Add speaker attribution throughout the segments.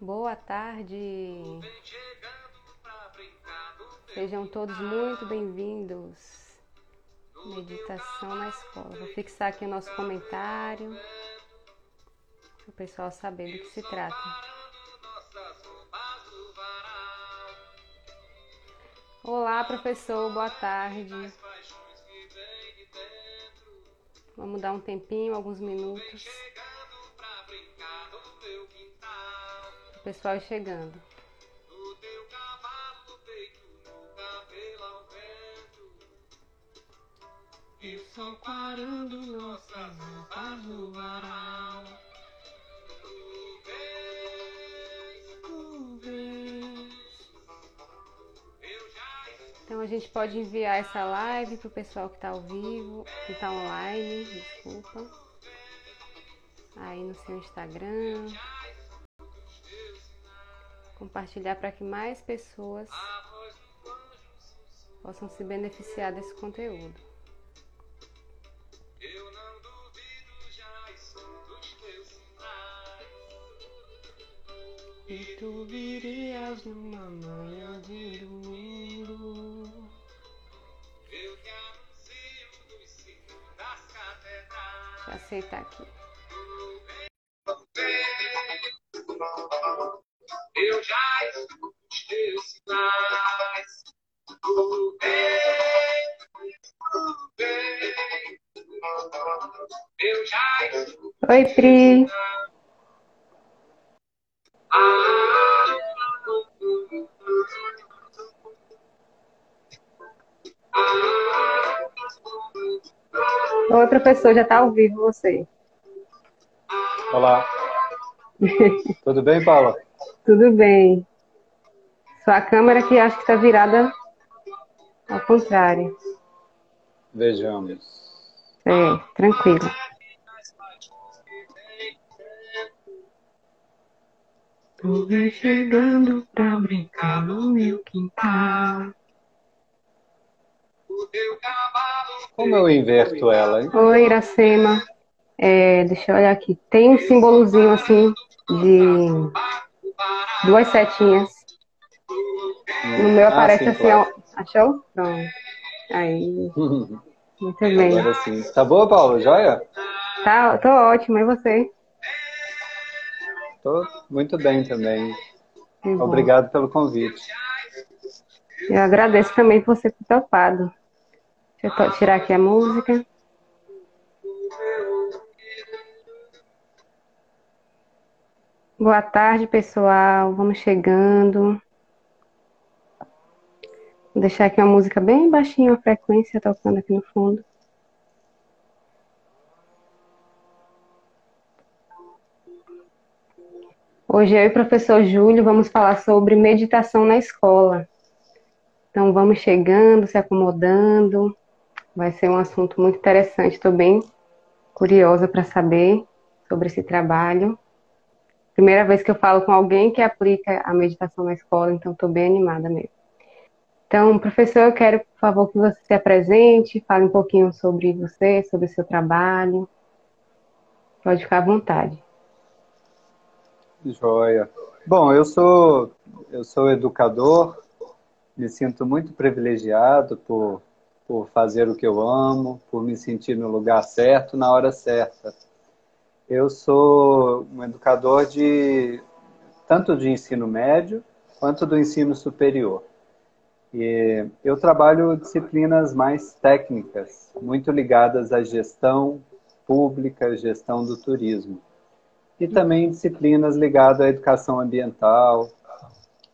Speaker 1: Boa tarde. Sejam todos muito bem-vindos. Meditação na escola. Vou fixar aqui o nosso comentário para o pessoal saber do que se trata. Olá, professor. Boa tarde. Vamos dar um tempinho, alguns minutos. Pessoal chegando.
Speaker 2: E só quarando nossas roupas no varal.
Speaker 1: Então a gente pode enviar essa live para o pessoal que está ao vivo, que está online, desculpa. Aí no seu Instagram. Compartilhar para que mais pessoas possam se beneficiar desse conteúdo.
Speaker 2: E tu virias numa manhã de domingo. Eu te anuncio no ensino das catedrais.
Speaker 1: Deixa eu aceitar aqui.
Speaker 2: Eu já escuto os teus sinais. Tudo bem, tudo bem. Eu já escuto
Speaker 1: Oi, Pri. Oi, professor, já está ao vivo você.
Speaker 3: Olá. Tudo bem, Paula?
Speaker 1: Tudo bem. Sua câmera que acho que está virada ao contrário.
Speaker 3: Vejamos.
Speaker 1: É, tranquilo.
Speaker 2: Tu vem chegando pra brincar no meu quintal.
Speaker 3: Como eu inverto ela, hein?
Speaker 1: Oi, Iracema. É, deixa eu olhar aqui. Tem um símbolozinho assim de duas setinhas. No meu
Speaker 3: Ah,
Speaker 1: aparece
Speaker 3: sim,
Speaker 1: assim,
Speaker 3: claro.
Speaker 1: ó. Achou? Pronto. Aí, muito bem.
Speaker 3: Agora sim. Tá boa, Paula? Joia?
Speaker 1: Tá, tô ótima. E você?
Speaker 3: Tô muito bem também.
Speaker 1: Que bom.
Speaker 3: Obrigado pelo convite.
Speaker 1: Eu agradeço também por você ter topado. Deixa eu tirar aqui a música. Boa tarde, pessoal. Vamos chegando. Vou deixar aqui uma música bem baixinha, a frequência tocando aqui no fundo. Hoje eu e o professor Júlio vamos falar sobre meditação na escola. Então vamos chegando, se acomodando. Vai ser um assunto muito interessante. Estou bem curiosa para saber sobre esse trabalho. Primeira vez que eu falo com alguém que aplica a meditação na escola, então estou bem animada mesmo. Então, professor, eu quero, por favor, que você se apresente, fale um pouquinho sobre você, sobre o seu trabalho. Pode ficar à vontade.
Speaker 3: Joia. Bom, eu sou eu sou educador, me sinto muito privilegiado por, por fazer o que eu amo, por me sentir no lugar certo, na hora certa. Eu sou um educador de tanto de ensino médio quanto do ensino superior. E eu trabalho disciplinas mais técnicas, muito ligadas à gestão pública, gestão do turismo e também disciplinas ligadas à educação ambiental,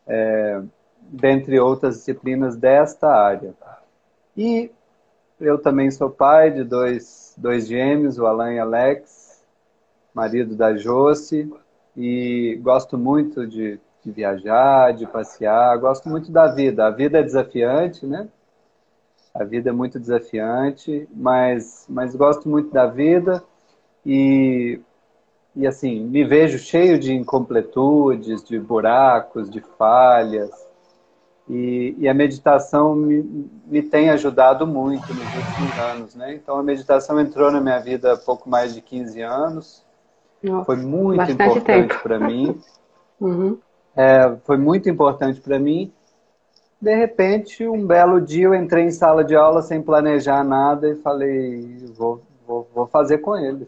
Speaker 3: é, dentre outras disciplinas desta área. E eu também sou pai de dois, dois gêmeos, o Alan e Alex, marido da Josi, e gosto muito de, de viajar, de passear, gosto muito da vida. A vida é desafiante, né? A vida é muito desafiante, mas, mas gosto muito da vida e e assim, me vejo cheio de incompletudes, de buracos, de falhas. E, e a meditação me, me, tem ajudado muito nos últimos anos, né? Então a meditação entrou na minha vida há pouco mais de 15 anos.
Speaker 1: Nossa,
Speaker 3: Foi muito importante para mim.
Speaker 1: Uhum.
Speaker 3: É, foi muito importante para mim. De repente, um belo dia eu entrei em sala de aula sem planejar nada e falei, vou, vou, vou fazer com eles.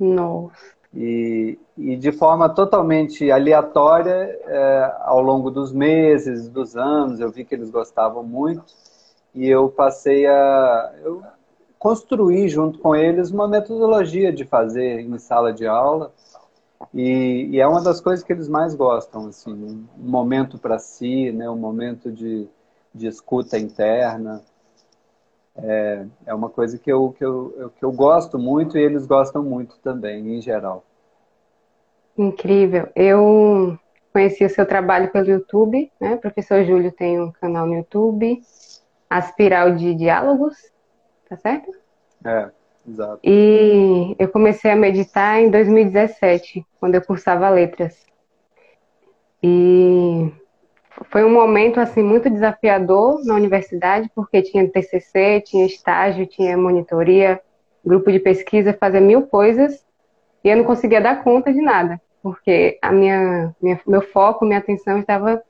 Speaker 1: Nossa.
Speaker 3: E, e de forma totalmente aleatória, é, ao longo dos meses, dos anos, eu vi que eles gostavam muito e eu passei a eu construir junto com eles uma metodologia de fazer em sala de aula e, e, é uma das coisas que eles mais gostam, assim, um momento para si, né, um momento de, de escuta interna. É, é uma coisa que eu, que, eu, que eu gosto muito e eles gostam muito também, em geral.
Speaker 1: Incrível. Eu conheci o seu trabalho pelo YouTube, né? O professor Júlio tem um canal no YouTube, Aspiral de Diálogos, tá certo?
Speaker 3: É. Exato.
Speaker 1: E eu comecei a meditar em 2017, quando eu cursava letras. E foi um momento assim muito desafiador na universidade, porque tinha TCC, tinha estágio, tinha monitoria, grupo de pesquisa, fazer mil coisas, e eu não conseguia dar conta de nada, porque a minha, minha meu foco, minha atenção estava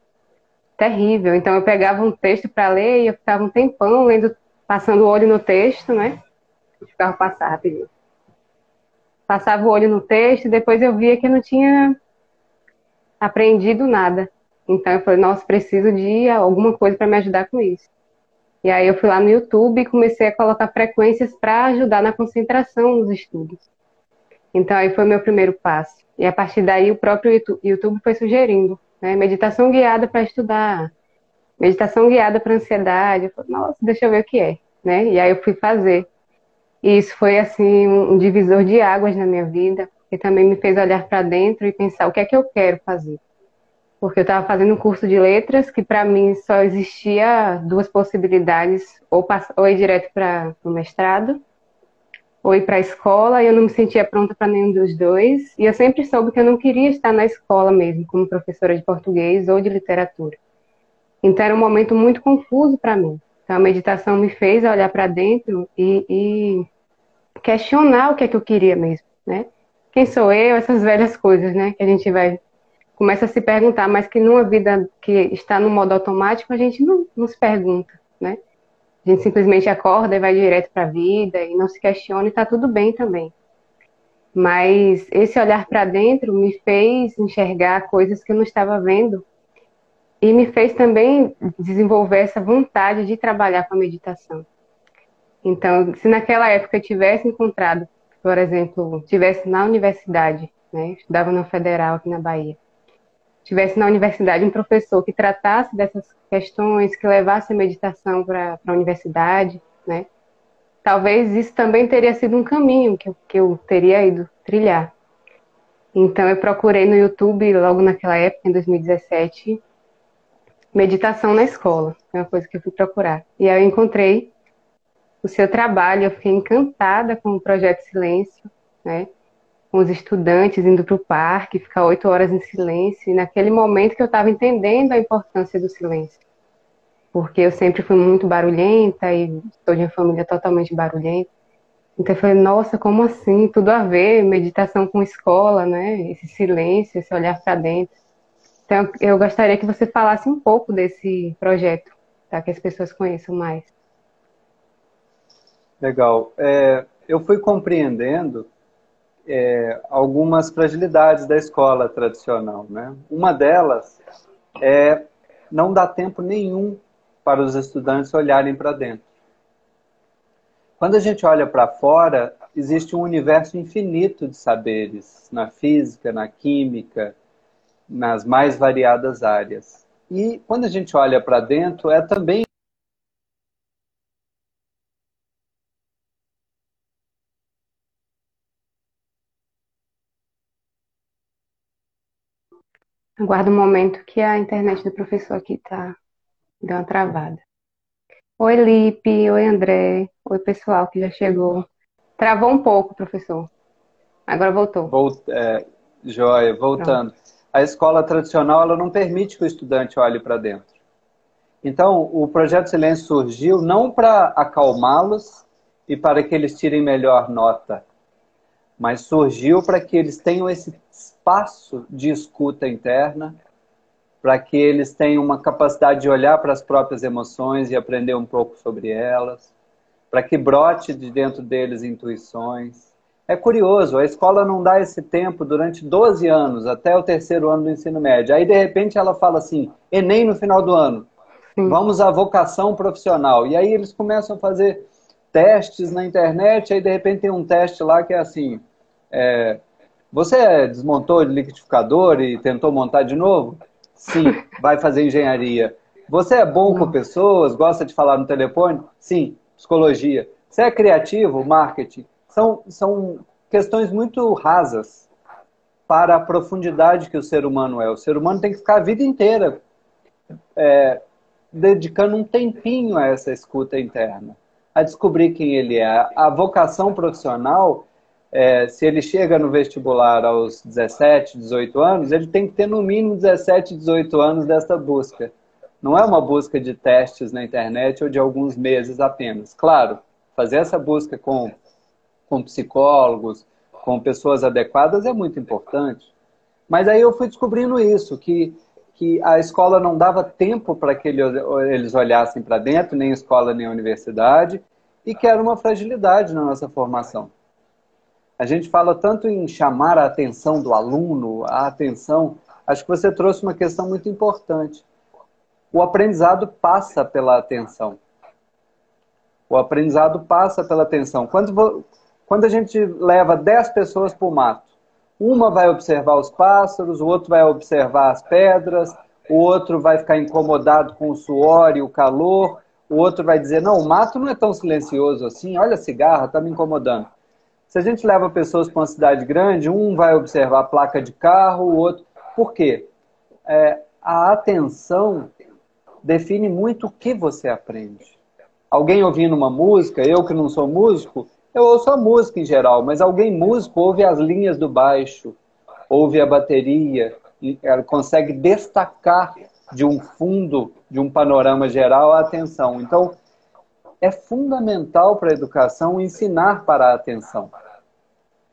Speaker 1: terrível. Então eu pegava um texto para ler e eu ficava um tempão lendo, passando o olho no texto, né? Deixa o carro passar rapidinho. Passava o olho no texto e depois eu via que não tinha aprendido nada. Então eu falei, nossa, preciso de alguma coisa para me ajudar com isso. E aí eu fui lá no YouTube e comecei a colocar frequências para ajudar na concentração nos estudos. Então aí foi meu primeiro passo. E a partir daí o próprio YouTube foi sugerindo, né, meditação guiada para estudar, meditação guiada para ansiedade. Eu falei, nossa, deixa eu ver o que é, né? E aí eu fui fazer. E isso foi assim um divisor de águas na minha vida, e também me fez olhar para dentro e pensar o que é que eu quero fazer. Porque eu estava fazendo um curso de letras que para mim só existia duas possibilidades, ou, ou ir direto para o mestrado, ou ir para a escola, e eu não me sentia pronta para nenhum dos dois. E eu sempre soube que eu não queria estar na escola mesmo, como professora de português ou de literatura. Então era um momento muito confuso para mim. Então a meditação me fez olhar para dentro e, e questionar o que é que eu queria mesmo, né? Quem sou eu? Essas velhas coisas, né? Que a gente vai começa a se perguntar, mas que numa vida que está no modo automático a gente não, não se pergunta, né? A gente simplesmente acorda e vai direto para a vida e não se questiona e está tudo bem também. Mas esse olhar para dentro me fez enxergar coisas que eu não estava vendo e me fez também desenvolver essa vontade de trabalhar com a meditação. Então, se naquela época eu tivesse encontrado, por exemplo, tivesse na universidade, né, estudava na Federal aqui na Bahia, tivesse na universidade um professor que tratasse dessas questões, que levasse a meditação para a universidade, né, talvez isso também teria sido um caminho que eu, que eu teria ido trilhar. Então, eu procurei no YouTube, logo naquela época, em 2017, meditação na escola. É uma coisa que eu fui procurar. E aí eu encontrei o seu trabalho. Eu fiquei encantada com o Projeto Silêncio, né? com os estudantes indo para o parque, ficar oito horas em silêncio. E naquele momento que eu estava entendendo a importância do silêncio. Porque eu sempre fui muito barulhenta e sou de uma família totalmente barulhenta. Então eu falei, nossa, como assim? Tudo a ver, meditação com escola, né? Esse silêncio, esse olhar para dentro. Então eu gostaria que você falasse um pouco desse projeto, para que as pessoas conheçam mais.
Speaker 3: Legal. É, eu fui compreendendo é, algumas fragilidades da escola tradicional. Né? Uma delas é não dar tempo nenhum para os estudantes olharem para dentro. Quando a gente olha para fora, existe um universo infinito de saberes na física, na química, nas mais variadas áreas. E quando a gente olha para dentro, é também
Speaker 1: Aguarda um momento que a internet do professor aqui tá deu uma travada. Oi, Lipe. Oi, André. Oi, pessoal que já chegou. Travou um pouco, professor. Agora voltou.
Speaker 3: Volt, é, joia, voltando. Pronto. A escola tradicional ela não permite que o estudante olhe para dentro. Então, o projeto Silêncio surgiu não para acalmá-los e para que eles tirem melhor nota, mas surgiu para que eles tenham esse espaço de escuta interna, para que eles tenham uma capacidade de olhar para as próprias emoções e aprender um pouco sobre elas, para que brote de dentro deles intuições. É curioso, a escola não dá esse tempo durante 12 anos, até o terceiro ano do ensino médio. Aí, de repente, ela fala assim: Enem no final do ano, vamos à vocação profissional. E aí eles começam a fazer testes na internet, aí de repente tem um teste lá que é assim: é, você desmontou o liquidificador e tentou montar de novo? Sim, vai fazer engenharia. Você é bom com pessoas, gosta de falar no telefone? Sim, psicologia. Você é criativo? Marketing. São, são questões muito rasas para a profundidade que o ser humano é. O ser humano tem que ficar a vida inteira é, dedicando um tempinho a essa escuta interna a descobrir quem ele é. A vocação profissional, é, se ele chega no vestibular aos 17, 18 anos, ele tem que ter no mínimo 17, 18 anos dessa busca. Não é uma busca de testes na internet ou de alguns meses apenas. Claro, fazer essa busca com, com psicólogos, com pessoas adequadas é muito importante. Mas aí eu fui descobrindo isso, que que a escola não dava tempo para que eles olhassem para dentro, nem escola nem universidade, e que era uma fragilidade na nossa formação. A gente fala tanto em chamar a atenção do aluno, a atenção. Acho que você trouxe uma questão muito importante. O aprendizado passa pela atenção. O aprendizado passa pela atenção. Quando, quando a gente leva 10 pessoas para o mato, uma vai observar os pássaros, o outro vai observar as pedras, o outro vai ficar incomodado com o suor e o calor, o outro vai dizer: não, o mato não é tão silencioso assim, olha a cigarra, está me incomodando. Se a gente leva pessoas para uma cidade grande, um vai observar a placa de carro, o outro. Por quê? É, a atenção define muito o que você aprende. Alguém ouvindo uma música, eu que não sou músico, eu ouço a música em geral, mas alguém músico ouve as linhas do baixo, ouve a bateria, consegue destacar de um fundo, de um panorama geral, a atenção. Então, é fundamental para a educação ensinar para a atenção.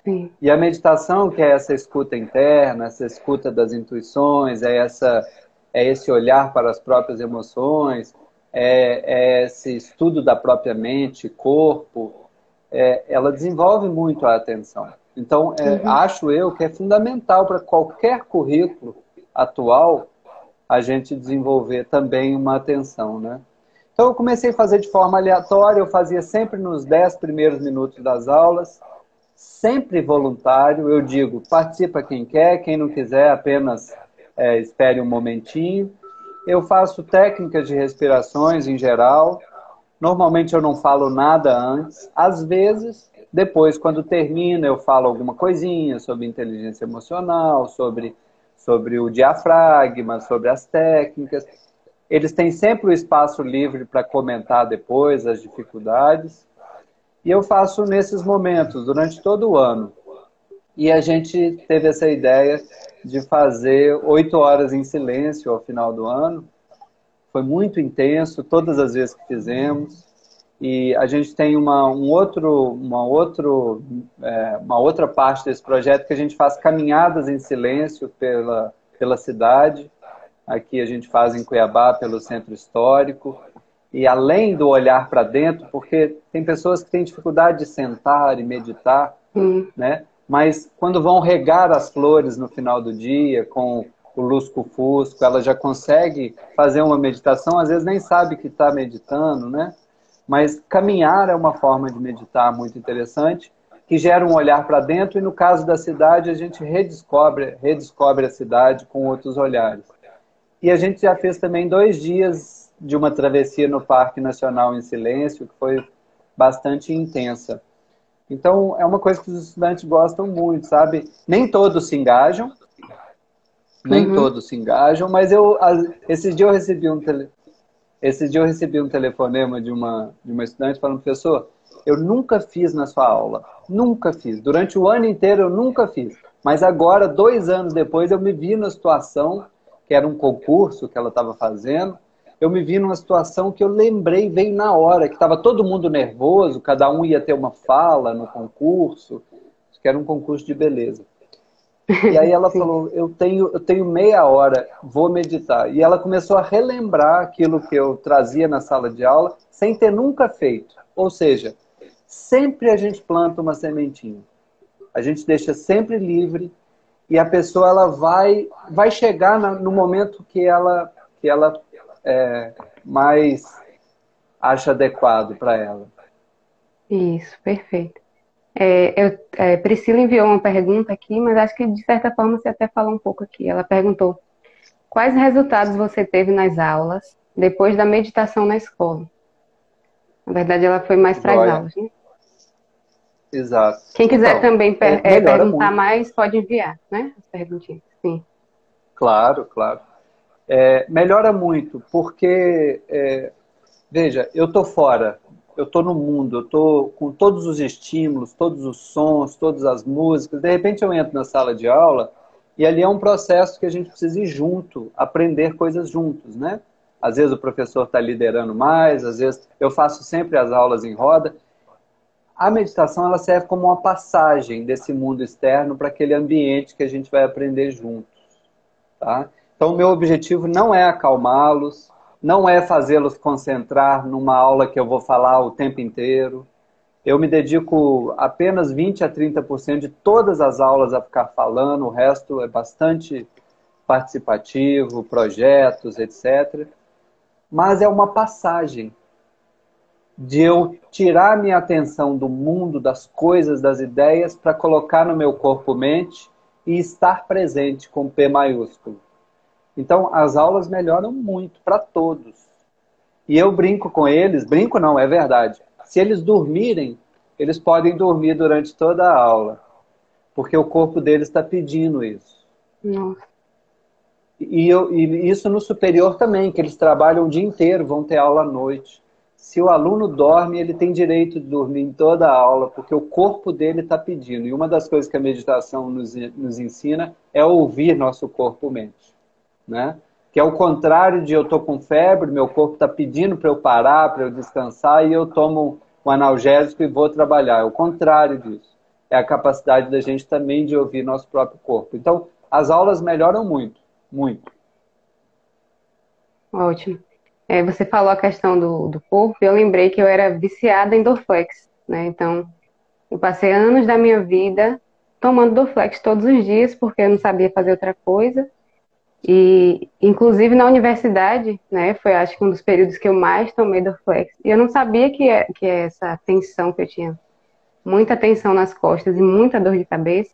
Speaker 3: Sim. E a meditação, que é essa escuta interna, essa escuta das intuições, é, essa, é esse olhar para as próprias emoções, é, é esse estudo da própria mente, corpo, é, ela desenvolve muito a atenção. Então, é, uhum. acho eu que é fundamental para qualquer currículo atual a gente desenvolver também uma atenção, né? Então, eu comecei a fazer de forma aleatória, eu fazia sempre nos 10 primeiros minutos das aulas, sempre voluntário. Eu digo, participa quem quer, quem não quiser, apenas é, espere um momentinho. Eu faço técnicas de respirações em geral, Normalmente eu não falo nada antes. Às vezes, depois, quando termina, eu falo alguma coisinha sobre inteligência emocional, sobre, sobre o diafragma, sobre as técnicas. Eles têm sempre o espaço livre para comentar depois as dificuldades. E eu faço nesses momentos, durante todo o ano. E a gente teve essa ideia de fazer oito horas em silêncio ao final do ano. Foi muito intenso todas as vezes que fizemos. E a gente tem uma, um outro, uma, outro, é, uma outra parte desse projeto que a gente faz caminhadas em silêncio pela, pela cidade. Aqui a gente faz em Cuiabá, pelo centro histórico. E além do olhar para dentro, porque tem pessoas que têm dificuldade de sentar e meditar, hum. né? Mas quando vão regar as flores no final do dia com o lusco-fusco, ela já consegue fazer uma meditação, às vezes nem sabe que está meditando, né? Mas caminhar é uma forma de meditar muito interessante, que gera um olhar para dentro, e no caso da cidade, a gente redescobre, redescobre a cidade com outros olhares. E a gente já fez também dois dias de uma travessia no Parque Nacional em Silêncio, que foi bastante intensa. Então, é uma coisa que os estudantes gostam muito, sabe? Nem todos se engajam, nem uhum. todos se engajam, mas eu esses dias eu recebi um tele, esses dias eu recebi um telefonema de uma de uma estudante falando professor, eu nunca fiz na sua aula, nunca fiz durante o ano inteiro eu nunca fiz, mas agora dois anos depois eu me vi na situação que era um concurso que ela estava fazendo, eu me vi numa situação que eu lembrei veio na hora que estava todo mundo nervoso, cada um ia ter uma fala no concurso que era um concurso de beleza. E aí ela falou, eu tenho, eu tenho meia hora, vou meditar. E ela começou a relembrar aquilo que eu trazia na sala de aula, sem ter nunca feito. Ou seja, sempre a gente planta uma sementinha. A gente deixa sempre livre e a pessoa ela vai, vai chegar no momento que ela, que ela é, mais acha adequado para ela.
Speaker 1: Isso, perfeito. É, eu, é, Priscila enviou uma pergunta aqui, mas acho que de certa forma você até falou um pouco aqui. Ela perguntou: quais resultados você teve nas aulas depois da meditação na escola? Na verdade, ela foi mais para as aulas, né?
Speaker 3: Exato.
Speaker 1: Quem quiser então, também per é, perguntar muito. mais, pode enviar, né? As perguntinhas. Sim.
Speaker 3: Claro, claro. É, melhora muito, porque, é, veja, eu estou fora eu estou no mundo, eu estou com todos os estímulos, todos os sons, todas as músicas. De repente eu entro na sala de aula e ali é um processo que a gente precisa ir junto, aprender coisas juntos, né? Às vezes o professor está liderando mais, às vezes eu faço sempre as aulas em roda. A meditação ela serve como uma passagem desse mundo externo para aquele ambiente que a gente vai aprender juntos, tá? Então meu objetivo não é acalmá-los, não é fazê-los concentrar numa aula que eu vou falar o tempo inteiro. Eu me dedico apenas 20 a 30% de todas as aulas a ficar falando, o resto é bastante participativo, projetos, etc. Mas é uma passagem de eu tirar minha atenção do mundo, das coisas, das ideias, para colocar no meu corpo-mente e estar presente com P maiúsculo. Então, as aulas melhoram muito para todos. E eu brinco com eles, brinco não, é verdade. Se eles dormirem, eles podem dormir durante toda a aula, porque o corpo deles está pedindo isso.
Speaker 1: Nossa.
Speaker 3: E, eu, e isso no superior também, que eles trabalham o dia inteiro, vão ter aula à noite. Se o aluno dorme, ele tem direito de dormir em toda a aula, porque o corpo dele está pedindo. E uma das coisas que a meditação nos, nos ensina é ouvir nosso corpo-mente né? Que é o contrário de eu estou com febre, meu corpo está pedindo para eu parar, para eu descansar e eu tomo um analgésico e vou trabalhar. É o contrário disso. É a capacidade da gente também de ouvir nosso próprio corpo. Então, as aulas melhoram muito, muito.
Speaker 1: Ótimo. É, você falou a questão do, do corpo, eu lembrei que eu era viciada em Dorflex, né? Então, eu passei anos da minha vida tomando Dorflex todos os dias, porque eu não sabia fazer outra coisa. E, inclusive, na universidade, né, foi acho que um dos períodos que eu mais tomei do flex. E eu não sabia que, é, que é essa tensão que eu tinha, muita tensão nas costas e muita dor de cabeça,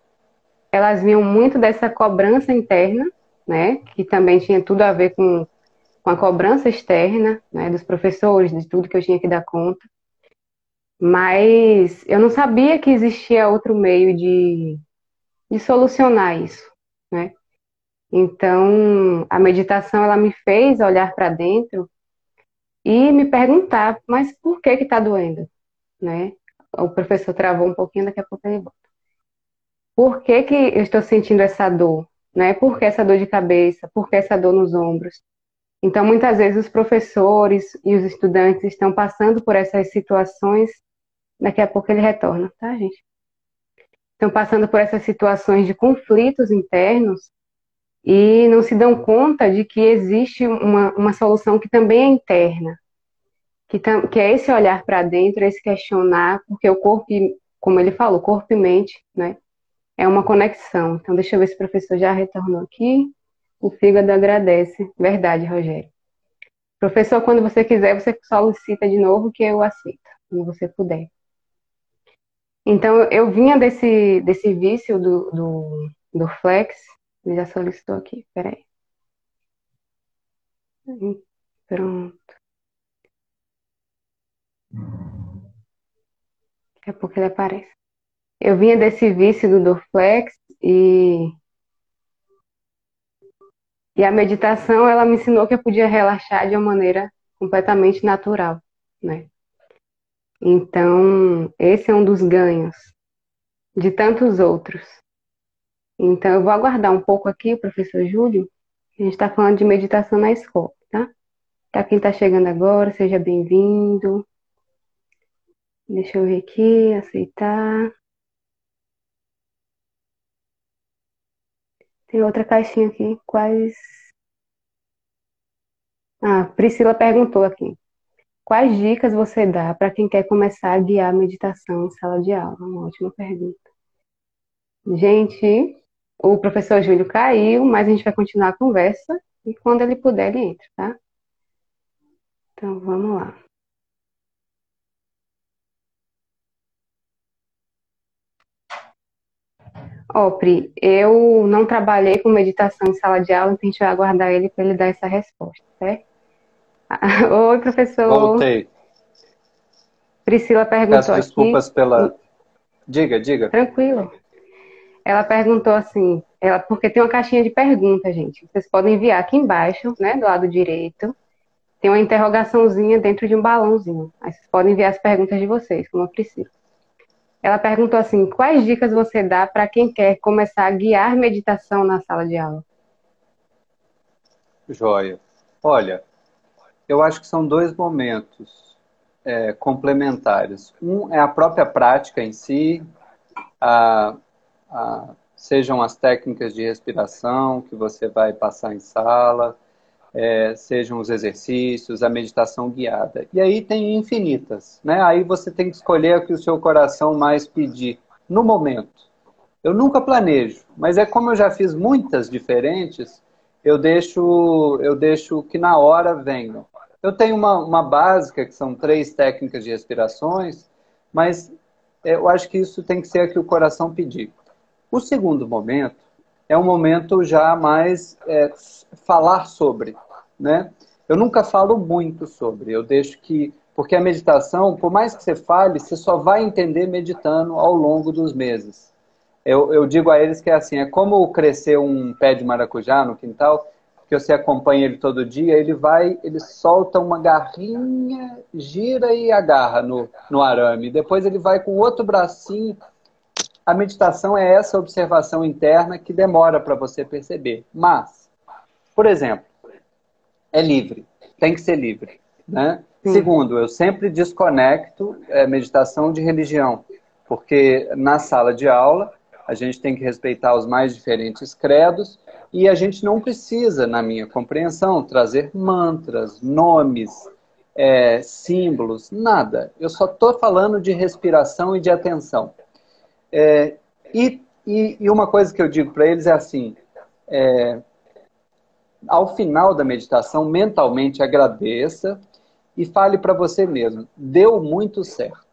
Speaker 1: elas vinham muito dessa cobrança interna, né, que também tinha tudo a ver com, com a cobrança externa, né, dos professores, de tudo que eu tinha que dar conta. Mas eu não sabia que existia outro meio de, de solucionar isso, né? Então, a meditação ela me fez olhar para dentro e me perguntar, mas por que que está doendo, né? O professor travou um pouquinho, daqui a pouco ele volta. Por que que eu estou sentindo essa dor, né? Por que essa dor de cabeça? Por que essa dor nos ombros? Então, muitas vezes os professores e os estudantes estão passando por essas situações. Daqui a pouco ele retorna, tá, gente? Estão passando por essas situações de conflitos internos e não se dão conta de que existe uma, uma solução que também é interna, que, que é esse olhar para dentro, esse questionar, porque o corpo, como ele falou, corpo e mente, né, é uma conexão. Então, deixa eu ver se o professor já retornou aqui. O fígado agradece. Verdade, Rogério. Professor, quando você quiser, você solicita de novo que eu aceito, quando você puder. Então, eu vinha desse, desse vício do, do, do flex, ele já solicitou aqui, peraí. Pronto. Daqui a pouco ele aparece. Eu vinha desse vício do Dorflex e e a meditação ela me ensinou que eu podia relaxar de uma maneira completamente natural, né? Então, esse é um dos ganhos de tantos outros então, eu vou aguardar um pouco aqui o professor Júlio. A gente está falando de meditação na escola, tá? Para quem está chegando agora, seja bem-vindo. Deixa eu ver aqui, aceitar. Tem outra caixinha aqui. Quais. Ah, Priscila perguntou aqui. Quais dicas você dá para quem quer começar a guiar a meditação em sala de aula? Uma ótima pergunta. Gente, o professor Júlio caiu, mas a gente vai continuar a conversa e quando ele puder, ele entra, tá? Então, vamos lá. Ó, Pri, eu não trabalhei com meditação em sala de aula, então a gente vai aguardar ele para ele dar essa resposta, certo? Oi, professor.
Speaker 3: Voltei.
Speaker 1: Priscila perguntou
Speaker 3: Peço desculpas
Speaker 1: aqui.
Speaker 3: pela. Diga, diga.
Speaker 1: Tranquilo. Ela perguntou assim, ela, porque tem uma caixinha de perguntas, gente. Vocês podem enviar aqui embaixo, né, do lado direito. Tem uma interrogaçãozinha dentro de um balãozinho. Aí vocês podem enviar as perguntas de vocês, como a Priscila. Ela perguntou assim: quais dicas você dá para quem quer começar a guiar meditação na sala de aula?
Speaker 3: Joia. Olha, eu acho que são dois momentos é, complementares. Um é a própria prática em si, a, a, sejam as técnicas de respiração que você vai passar em sala, é, sejam os exercícios, a meditação guiada. E aí tem infinitas, né? Aí você tem que escolher o que o seu coração mais pedir no momento. Eu nunca planejo, mas é como eu já fiz muitas diferentes, eu deixo, eu deixo que na hora venham. Eu tenho uma, uma básica, que são três técnicas de respirações, mas eu acho que isso tem que ser a que o coração pedir. O segundo momento é um momento já mais é, falar sobre, né? Eu nunca falo muito sobre, eu deixo que porque a meditação, por mais que você fale, você só vai entender meditando ao longo dos meses. Eu, eu digo a eles que é assim, é como crescer um pé de maracujá no quintal, que você acompanha ele todo dia, ele vai, ele solta uma garrinha, gira e agarra no, no arame. Depois ele vai com outro bracinho. A meditação é essa observação interna que demora para você perceber. Mas, por exemplo, é livre, tem que ser livre. Né? Segundo, eu sempre desconecto é, meditação de religião, porque na sala de aula a gente tem que respeitar os mais diferentes credos e a gente não precisa, na minha compreensão, trazer mantras, nomes, é, símbolos, nada. Eu só estou falando de respiração e de atenção. É, e, e, e, uma coisa que eu digo para eles é assim: é, ao final da meditação, mentalmente agradeça e fale para você mesmo: deu muito certo.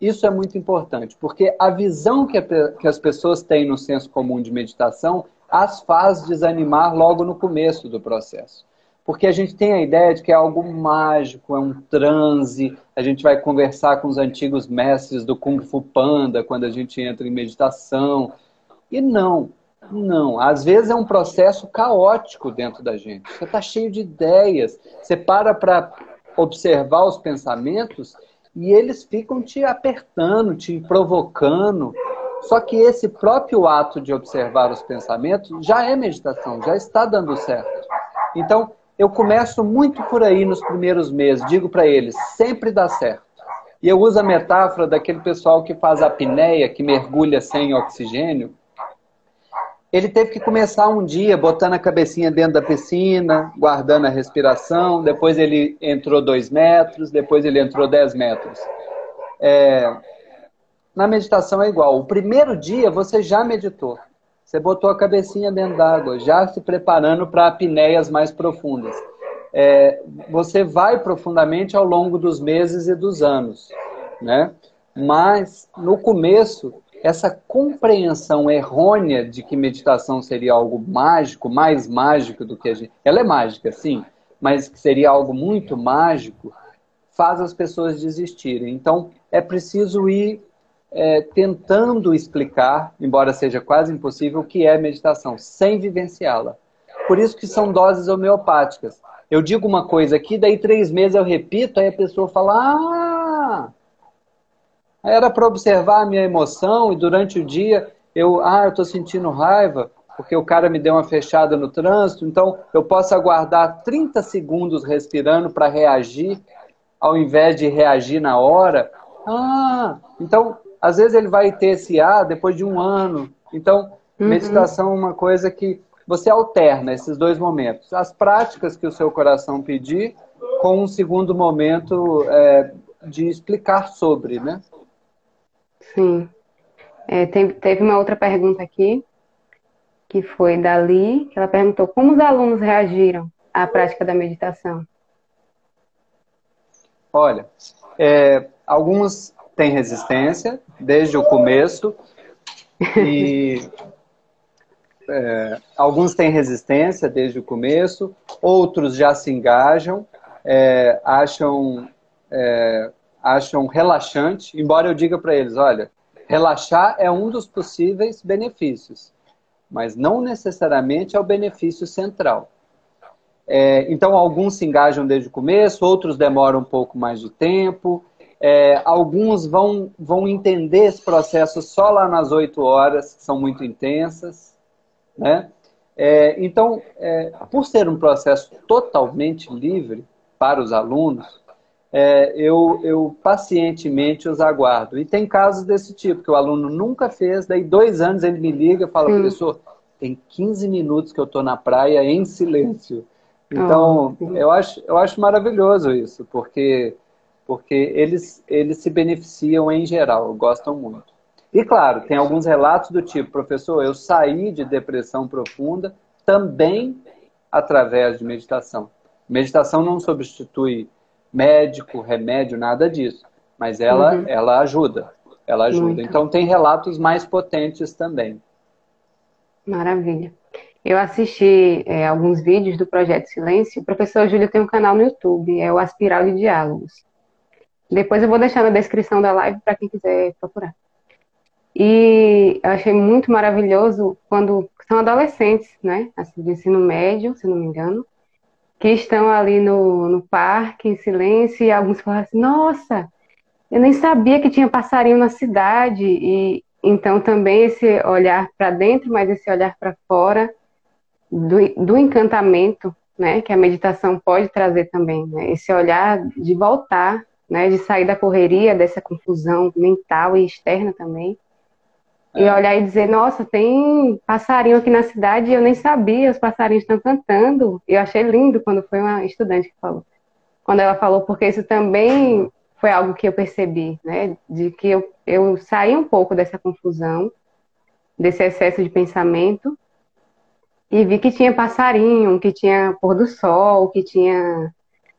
Speaker 3: Isso é muito importante, porque a visão que, a, que as pessoas têm no senso comum de meditação as faz desanimar logo no começo do processo. Porque a gente tem a ideia de que é algo mágico, é um transe, a gente vai conversar com os antigos mestres do Kung Fu Panda quando a gente entra em meditação. E não, não. Às vezes é um processo caótico dentro da gente. Você está cheio de ideias. Você para para observar os pensamentos e eles ficam te apertando, te provocando. Só que esse próprio ato de observar os pensamentos já é meditação, já está dando certo. Então, eu começo muito por aí nos primeiros meses, digo para eles, sempre dá certo. E eu uso a metáfora daquele pessoal que faz a apneia, que mergulha sem oxigênio. Ele teve que começar um dia botando a cabecinha dentro da piscina, guardando a respiração. Depois ele entrou dois metros, depois ele entrou dez metros. É, na meditação é igual. O primeiro dia você já meditou. Você botou a cabecinha dentro d'água, já se preparando para apneias mais profundas. É, você vai profundamente ao longo dos meses e dos anos, né? Mas no começo, essa compreensão errônea de que meditação seria algo mágico, mais mágico do que a gente. Ela é mágica, sim, mas que seria algo muito mágico, faz as pessoas desistirem. Então, é preciso ir é, tentando explicar, embora seja quase impossível, o que é meditação, sem vivenciá-la. Por isso que são doses homeopáticas. Eu digo uma coisa aqui, daí três meses eu repito, aí a pessoa fala, ah, era para observar a minha emoção e durante o dia eu, ah, eu estou sentindo raiva porque o cara me deu uma fechada no trânsito, então eu posso aguardar 30 segundos respirando para reagir, ao invés de reagir na hora. Ah, então às vezes ele vai ter esse A depois de um ano. Então, Uhum. Meditação é uma coisa que você alterna esses dois momentos. As práticas que o seu coração pedir, com um segundo momento é, de explicar sobre, né?
Speaker 1: Sim. É, tem, teve uma outra pergunta aqui, que foi da Li, que ela perguntou como os alunos reagiram à prática da meditação.
Speaker 3: Olha, é, alguns têm resistência desde o começo e é, alguns têm resistência desde o começo, outros já se engajam, é, acham, é, acham relaxante, embora eu diga para eles, olha, relaxar é um dos possíveis benefícios, mas não necessariamente é o benefício central. É, então, alguns se engajam desde o começo, outros demoram um pouco mais de tempo, é, alguns vão, vão entender esse processo só lá nas oito horas, que são muito intensas. Né? É, então, é, por ser um processo totalmente livre para os alunos, é, eu, eu pacientemente os aguardo. E tem casos desse tipo, que o aluno nunca fez, daí dois anos ele me liga e fala, professor, tem 15 minutos que eu estou na praia em silêncio. Então, oh, eu, acho, eu acho maravilhoso isso, porque porque eles, eles se beneficiam em geral, gostam muito. E claro, tem alguns relatos do tipo, professor, eu saí de depressão profunda também através de meditação. Meditação não substitui médico, remédio, nada disso, mas ela, uhum. ela ajuda, ela ajuda. Muito. Então tem relatos mais potentes também.
Speaker 1: Maravilha. Eu assisti é, alguns vídeos do Projeto Silêncio. O professor Júlio tem um canal no YouTube, é o Aspiral de Diálogos. Depois eu vou deixar na descrição da live para quem quiser procurar. E eu achei muito maravilhoso quando são adolescentes, né? Assim, de ensino médio, se não me engano, que estão ali no, no parque, em silêncio, e alguns falam assim, nossa, eu nem sabia que tinha passarinho na cidade. E então também esse olhar para dentro, mas esse olhar para fora do, do encantamento, né? Que a meditação pode trazer também, né? Esse olhar de voltar né, de sair da correria, dessa confusão mental e externa também. É. E olhar e dizer, nossa, tem passarinho aqui na cidade e eu nem sabia, os passarinhos estão cantando. E eu achei lindo quando foi uma estudante que falou. Quando ela falou, porque isso também foi algo que eu percebi, né? De que eu, eu saí um pouco dessa confusão, desse excesso de pensamento, e vi que tinha passarinho, que tinha pôr do sol, que tinha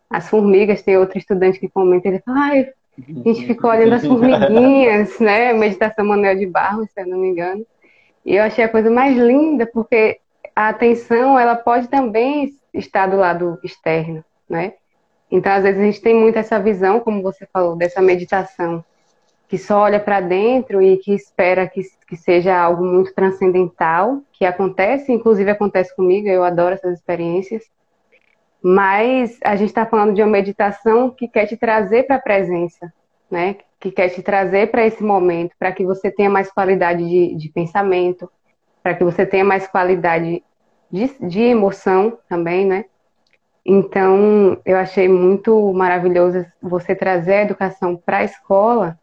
Speaker 1: as formigas, tem outro estudante que comenta, ele fala, ai, a gente ficou olhando as formiguinhas, né? Meditação Manuel de Barros, se eu não me engano. E eu achei a coisa mais linda, porque a atenção, ela pode também estar do lado externo, né? Então, às vezes, a gente tem muito essa visão, como você falou, dessa meditação, que só olha para dentro e que espera que, que seja algo muito transcendental, que acontece, inclusive acontece comigo, eu adoro essas experiências, mas a gente está falando de uma meditação que quer te trazer para a presença, né? Que quer te trazer para esse momento, para que você tenha mais qualidade de, de pensamento, para que você tenha mais qualidade de, de emoção também, né? Então, eu achei muito maravilhoso você trazer a educação para a escola,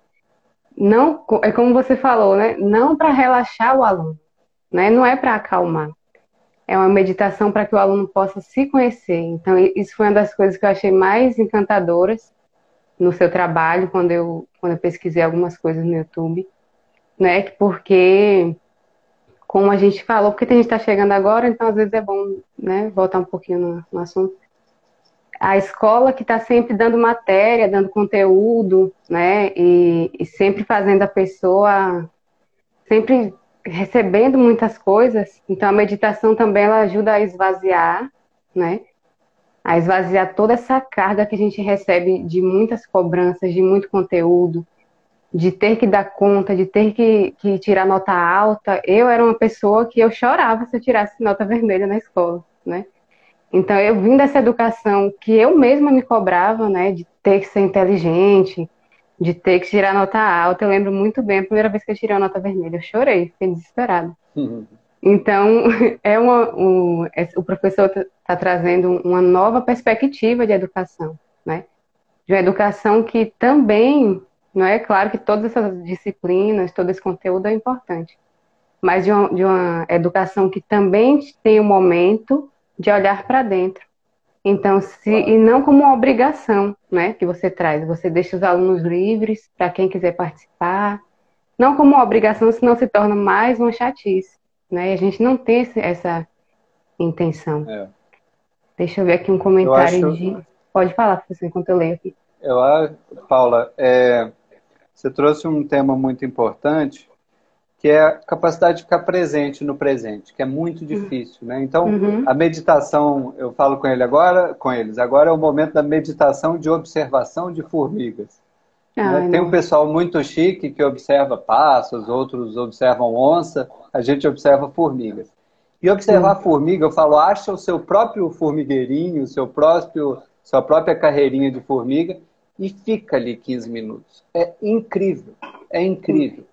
Speaker 1: não é como você falou, né? Não para relaxar o aluno, né? Não é para acalmar é uma meditação para que o aluno possa se conhecer. Então, isso foi uma das coisas que eu achei mais encantadoras no seu trabalho, quando eu, quando eu pesquisei algumas coisas no YouTube, né? Porque, como a gente falou, porque a gente está chegando agora, então às vezes é bom né, voltar um pouquinho no, no assunto. A escola que está sempre dando matéria, dando conteúdo, né? E, e sempre fazendo a pessoa sempre recebendo muitas coisas, então a meditação também ela ajuda a esvaziar, né? A esvaziar toda essa carga que a gente recebe de muitas cobranças, de muito conteúdo, de ter que dar conta, de ter que, que tirar nota alta. Eu era uma pessoa que eu chorava se eu tirasse nota vermelha na escola, né? Então eu vim dessa educação que eu mesma me cobrava, né, de ter que ser inteligente, de ter que tirar nota alta. Eu lembro muito bem a primeira vez que eu tirei a nota vermelha. Eu chorei, fiquei desesperada. Uhum. Então, é uma, um, o professor está tá trazendo uma nova perspectiva de educação, né? De uma educação que também, não é claro que todas essas disciplinas, todo esse conteúdo é importante, mas de uma, de uma educação que também tem o um momento de olhar para dentro. Então, se, e não como uma obrigação, né, que você traz. Você deixa os alunos livres para quem quiser participar. Não como uma obrigação, senão se torna mais uma chatice, né? E a gente não tem esse, essa intenção. É. Deixa eu ver aqui um comentário acho... de. Pode falar, professor, enquanto eu leio aqui.
Speaker 3: Eu, Paula, é, você trouxe um tema muito importante que é a capacidade de ficar presente no presente, que é muito uhum. difícil, né? Então, uhum. a meditação, eu falo com ele agora, com eles, agora é o momento da meditação de observação de formigas. Né? Tem um pessoal muito chique que observa passos, outros observam onça, a gente observa formigas. E observar uhum. formiga, eu falo, acha o seu próprio formigueirinho, o seu próprio, sua própria carreirinha de formiga e fica ali 15 minutos. É incrível, é incrível.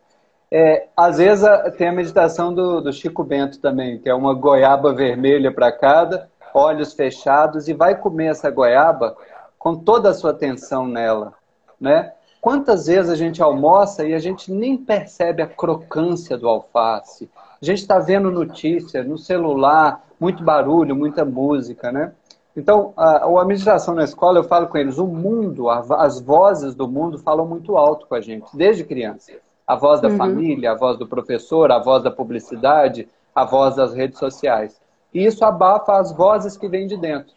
Speaker 3: É, às vezes tem a meditação do, do, Chico Bento também, que é uma goiaba vermelha para cada, olhos fechados, e vai comer essa goiaba com toda a sua atenção nela. Né? Quantas vezes a gente almoça e a gente nem percebe a crocância do alface? A gente está vendo notícia no celular, muito barulho, muita música, né? Então, a, a meditação na escola, eu falo com eles, o mundo, as vozes do mundo falam muito alto com a gente, desde criança a voz da uhum. família, a voz do professor, a voz da publicidade, a voz das redes sociais. E isso abafa as vozes que vêm de dentro.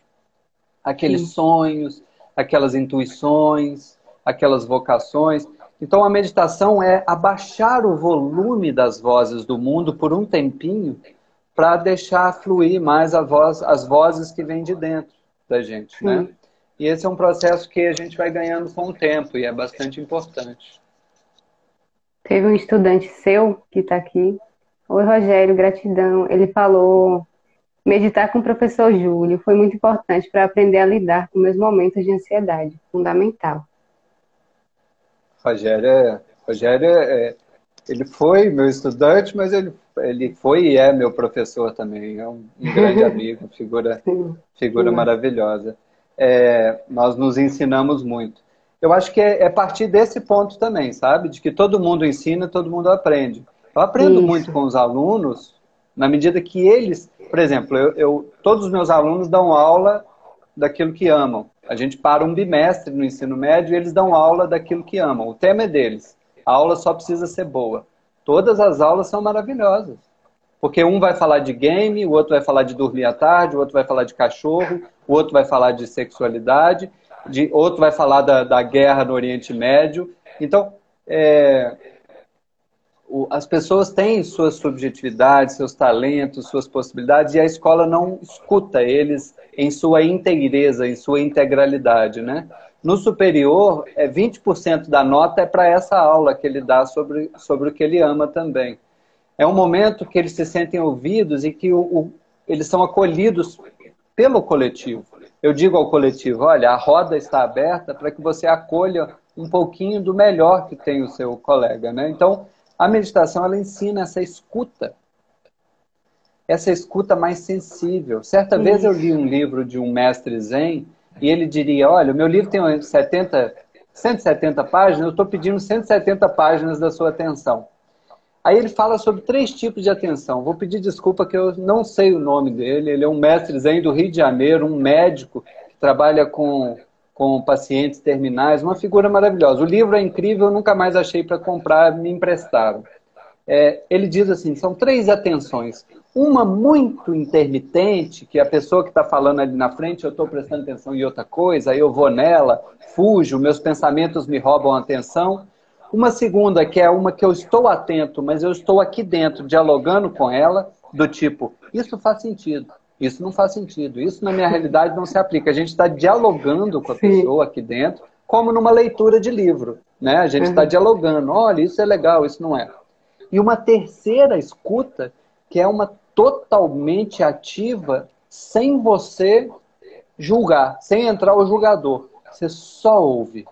Speaker 3: Aqueles Sim. sonhos, aquelas intuições, aquelas vocações. Então a meditação é abaixar o volume das vozes do mundo por um tempinho para deixar fluir mais a voz, as vozes que vêm de dentro da gente, né? E esse é um processo que a gente vai ganhando com o tempo e é bastante importante.
Speaker 1: Teve um estudante seu que está aqui. Oi, Rogério, gratidão. Ele falou: meditar com o professor Júlio foi muito importante para aprender a lidar com meus momentos de ansiedade. Fundamental.
Speaker 3: Rogério, é, Rogério é, ele foi meu estudante, mas ele, ele foi e é meu professor também. É um, um grande amigo, figura, figura maravilhosa. É, nós nos ensinamos muito eu acho que é, é partir desse ponto também, sabe? De que todo mundo ensina, todo mundo aprende. Eu aprendo Isso. muito com os alunos na medida que eles, por exemplo, eu, eu, todos os meus alunos dão aula daquilo que amam. A gente para um bimestre no ensino médio e eles dão aula daquilo que amam. O tema é deles. A aula só precisa ser boa. Todas as aulas são maravilhosas. Porque um vai falar de game, o outro vai falar de dormir à tarde, o outro vai falar de cachorro, o outro vai falar de sexualidade de, outro vai falar da, da guerra no Oriente Médio. Então, é, o, as pessoas têm suas subjetividades, seus talentos, suas possibilidades, e a escola não escuta eles em sua inteireza, em sua integralidade, né? No superior, é 20% da nota é para essa aula que ele dá sobre, sobre o que ele ama também. É um momento que eles se sentem ouvidos e que o, o, eles são acolhidos pelo coletivo eu digo ao coletivo: olha, a roda está aberta para que você acolha um pouquinho do melhor que tem o seu colega. Né? Então, a meditação ela ensina essa escuta, essa escuta mais sensível. Certa Isso. vez eu li um livro de um mestre Zen e ele diria: olha, o meu livro tem 70, 170 páginas, eu estou pedindo 170 páginas da sua atenção. Aí ele fala sobre três tipos de atenção. Vou pedir desculpa que eu não sei o nome dele. Ele é um mestre zen do Rio de Janeiro, um médico que trabalha com, com pacientes terminais, uma figura maravilhosa. O livro é incrível, eu nunca mais achei para comprar, me emprestaram. É, ele diz assim: são três atenções. Uma muito intermitente, que a pessoa que está falando ali na frente, eu estou prestando atenção em outra coisa, aí eu vou nela, fujo, meus pensamentos me roubam a atenção. Uma segunda, que é uma que eu estou atento, mas eu estou aqui dentro dialogando com ela, do tipo, isso faz sentido, isso não faz sentido, isso na minha realidade não se aplica. A gente está dialogando com a Sim. pessoa aqui dentro, como numa leitura de livro. Né? A gente está uhum. dialogando, olha, isso é legal, isso não é. E uma terceira escuta, que é uma totalmente ativa, sem você julgar, sem entrar o julgador. Você só ouve.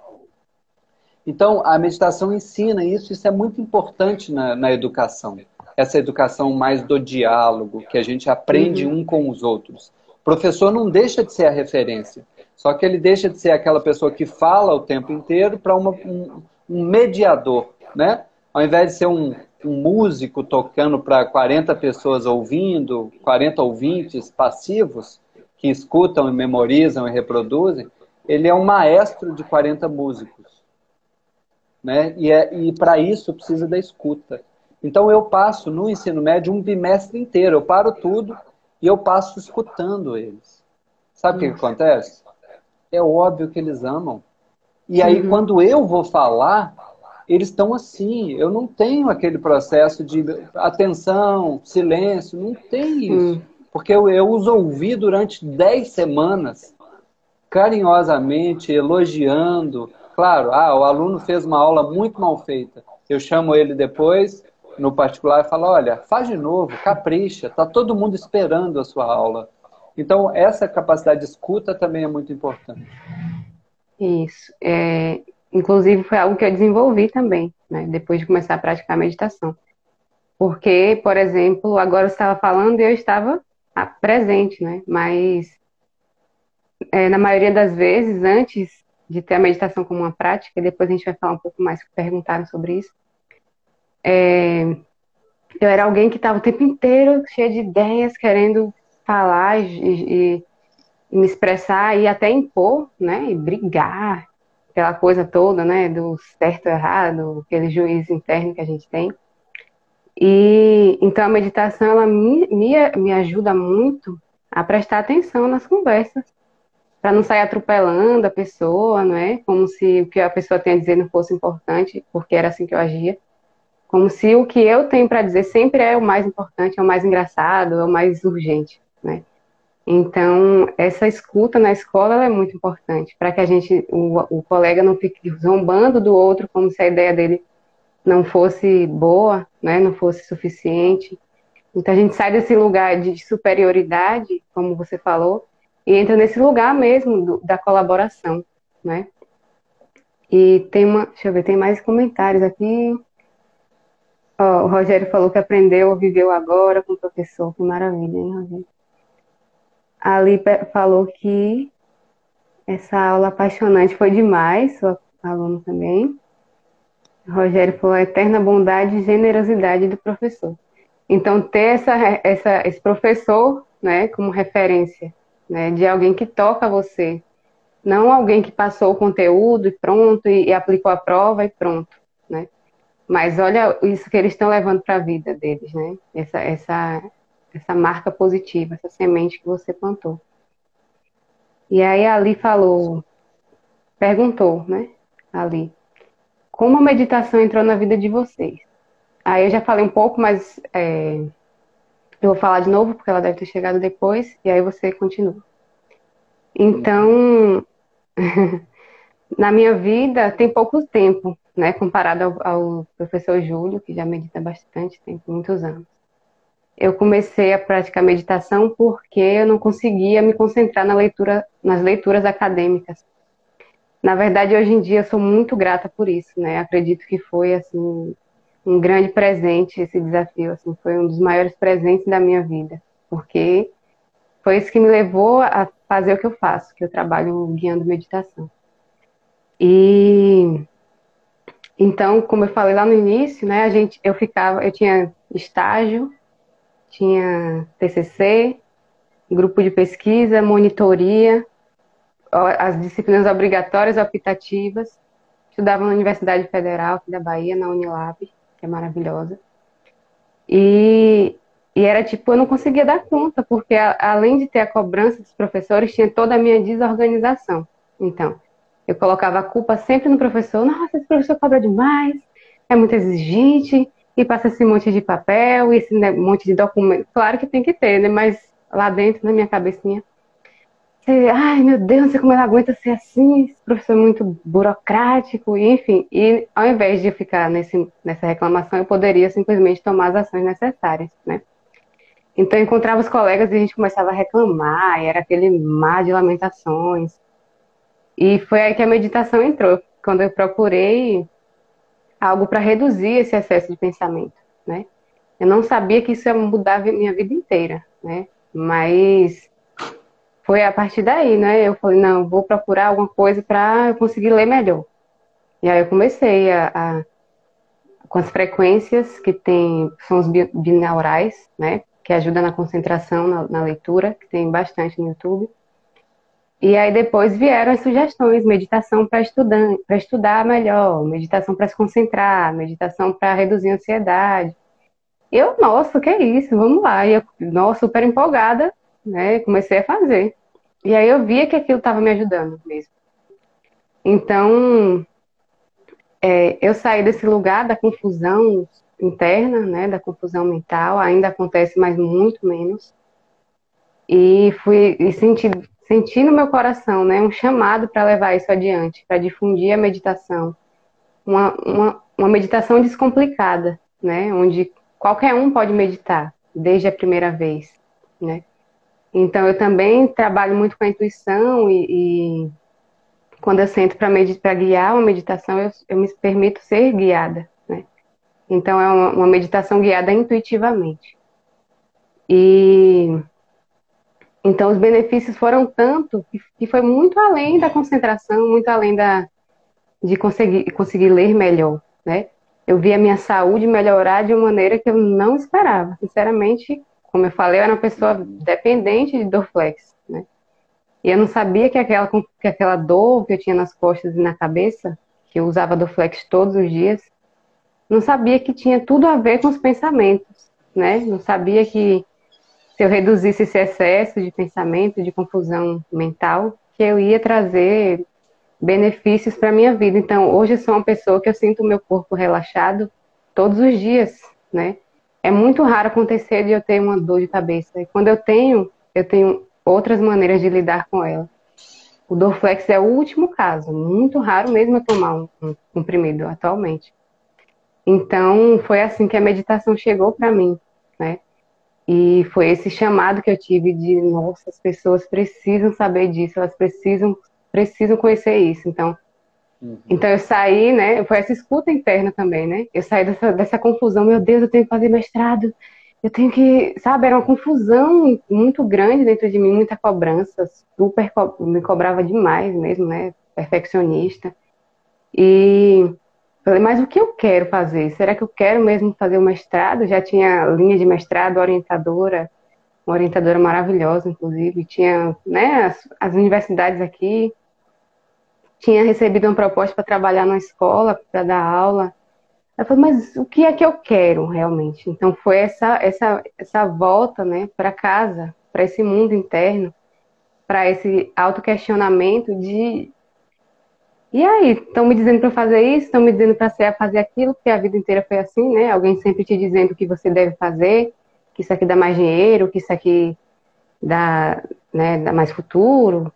Speaker 3: Então, a meditação ensina isso, isso é muito importante na, na educação. Essa educação mais do diálogo, que a gente aprende uhum. um com os outros. O professor não deixa de ser a referência, só que ele deixa de ser aquela pessoa que fala o tempo inteiro para um, um mediador, né? Ao invés de ser um um músico tocando para 40 pessoas ouvindo, 40 ouvintes passivos, que escutam e memorizam e reproduzem, ele é um maestro de 40 músicos. Né? E, é, e para isso precisa da escuta. Então eu passo no ensino médio um bimestre inteiro, eu paro tudo e eu passo escutando eles. Sabe o que, que acontece? É óbvio que eles amam. E aí, uhum. quando eu vou falar, eles estão assim. Eu não tenho aquele processo de atenção, silêncio, não tem isso. Uhum. Porque eu, eu os ouvi durante dez semanas, carinhosamente, elogiando. Claro, ah, o aluno fez uma aula muito mal feita. Eu chamo ele depois, no particular, e falo: olha, faz de novo, capricha, está todo mundo esperando a sua aula. Então, essa capacidade de escuta também é muito importante.
Speaker 1: Isso. É, inclusive, foi algo que eu desenvolvi também, né, depois de começar a praticar a meditação. Porque, por exemplo, agora você estava falando e eu estava ah, presente, né? Mas, é, na maioria das vezes, antes de ter a meditação como uma prática, e depois a gente vai falar um pouco mais, que perguntaram sobre isso, é, eu era alguém que estava o tempo inteiro cheio de ideias, querendo falar e, e, me expressar e até impor, né? E brigar, aquela coisa toda, né? Do certo e errado, aquele juiz interno que a gente tem. E então a meditação ela me, me, me ajuda muito a prestar atenção nas conversas, para não sair atropelando a pessoa, não é? Como se o que a pessoa tem a dizer não fosse importante, porque era assim que eu agia. Como se o que eu tenho para dizer sempre é o mais importante, é o mais engraçado, é o mais urgente, né? Então, essa escuta na escola é muito importante para que a gente, o, o colega não fique zombando do outro como se a ideia dele não fosse boa, né, não fosse suficiente. Então, a gente sai desse lugar de superioridade, como você falou, e entra nesse lugar mesmo do, da colaboração, né? E tem uma, deixa eu ver, tem mais comentários aqui. O Rogério falou que aprendeu, viveu agora com o professor. Que maravilha, hein, Rogério? A Ali falou que essa aula apaixonante foi demais, sua aluna também. O Rogério falou a eterna bondade e generosidade do professor. Então, ter essa, essa, esse professor né, como referência, né, de alguém que toca você, não alguém que passou o conteúdo e pronto, e, e aplicou a prova e pronto, né? Mas olha isso que eles estão levando para a vida deles, né? Essa, essa, essa marca positiva, essa semente que você plantou. E aí Ali falou, perguntou, né? Ali, como a meditação entrou na vida de vocês? Aí eu já falei um pouco, mas é, eu vou falar de novo, porque ela deve ter chegado depois, e aí você continua. Então, na minha vida tem pouco tempo, né, comparado ao, ao professor Júlio, que já medita bastante tempo, muitos anos eu comecei a praticar meditação porque eu não conseguia me concentrar na leitura, nas leituras acadêmicas. Na verdade, hoje em dia eu sou muito grata por isso, né? Acredito que foi assim um grande presente esse desafio, assim, foi um dos maiores presentes da minha vida, porque foi isso que me levou a fazer o que eu faço, que eu trabalho guiando meditação. E então, como eu falei lá no início, né, a gente eu ficava, eu tinha estágio tinha TCC, grupo de pesquisa, monitoria, as disciplinas obrigatórias optativas. Estudava na Universidade Federal da Bahia, na Unilab, que é maravilhosa. E, e era tipo, eu não conseguia dar conta, porque a, além de ter a cobrança dos professores, tinha toda a minha desorganização. Então, eu colocava a culpa sempre no professor. Nossa, esse professor cobra demais, é muito exigente, e passa esse monte de papel e esse né, monte de documento. Claro que tem que ter, né? Mas lá dentro, na minha cabecinha, você, ai meu Deus, não sei como ela aguenta ser assim, esse professor é muito burocrático, enfim. E ao invés de ficar nesse, nessa reclamação, eu poderia simplesmente tomar as ações necessárias, né? Então eu encontrava os colegas e a gente começava a reclamar, e era aquele mar de lamentações. E foi aí que a meditação entrou. Quando eu procurei algo para reduzir esse excesso de pensamento, né? Eu não sabia que isso ia mudar a minha vida inteira, né? Mas foi a partir daí, né? Eu falei, não, vou procurar alguma coisa para conseguir ler melhor. E aí eu comecei a, a com as frequências que tem, são os binaurais, né? Que ajuda na concentração, na, na leitura, que tem bastante no YouTube. E aí depois vieram as sugestões, meditação para estudar, para estudar melhor, meditação para se concentrar, meditação para reduzir a ansiedade. Eu, nossa, que isso? Vamos lá. E eu, nossa, super empolgada, né? Comecei a fazer. E aí eu via que aquilo estava me ajudando mesmo. Então, é, eu saí desse lugar da confusão interna, né, da confusão mental, ainda acontece, mas muito menos. E fui e senti, senti no meu coração, né, um chamado para levar isso adiante, para difundir a meditação, uma, uma, uma meditação descomplicada, né, onde qualquer um pode meditar desde a primeira vez, né. Então eu também trabalho muito com a intuição e, e quando eu sento para guiar uma meditação, eu, eu, me permito ser guiada. Né? Então, é uma, uma, meditação guiada intuitivamente. E então os benefícios foram tanto que, foi muito além da concentração, muito além da, de conseguir, conseguir ler melhor. Né? Eu vi a minha saúde melhorar de uma maneira que eu não esperava. Sinceramente, como eu falei, eu era uma pessoa dependente de Dorflex. Né? E eu não sabia que aquela, que aquela dor que eu tinha nas costas e na cabeça, que eu usava do flex todos os dias, não sabia que tinha tudo a ver com os pensamentos, né? Não sabia que se eu reduzisse esse excesso de pensamento, de confusão mental, que eu ia trazer benefícios para minha vida. Então, hoje eu sou uma pessoa que eu sinto o meu corpo relaxado todos os dias, né? É muito raro acontecer de eu ter uma dor de cabeça. E quando eu tenho, eu tenho outras maneiras de lidar com ela. O Dorflex é o último caso, muito raro mesmo eu tomar um, um comprimido atualmente. Então, foi assim que a meditação chegou para mim, né? E foi esse chamado que eu tive de, nossa, as pessoas precisam saber disso, elas precisam, precisam conhecer isso. Então, uhum. então eu saí, né? Foi essa escuta interna também, né? Eu saí dessa, dessa confusão, meu Deus, eu tenho que fazer mestrado, eu tenho que, sabe, era uma confusão muito grande dentro de mim, muita cobrança, super co me cobrava demais mesmo, né? Perfeccionista. E falei, mas o que eu quero fazer? Será que eu quero mesmo fazer o mestrado? Já tinha linha de mestrado, orientadora, uma orientadora maravilhosa, inclusive, tinha, né, as, as universidades aqui, tinha recebido uma proposta para trabalhar na escola, para dar aula. Eu falei, mas o que é que eu quero realmente? Então foi essa essa essa volta, né, para casa, para esse mundo interno, para esse autoquestionamento de e aí, estão me dizendo para fazer isso, estão me dizendo para fazer aquilo, porque a vida inteira foi assim, né? Alguém sempre te dizendo o que você deve fazer, que isso aqui dá mais dinheiro, que isso aqui dá, né, dá mais futuro.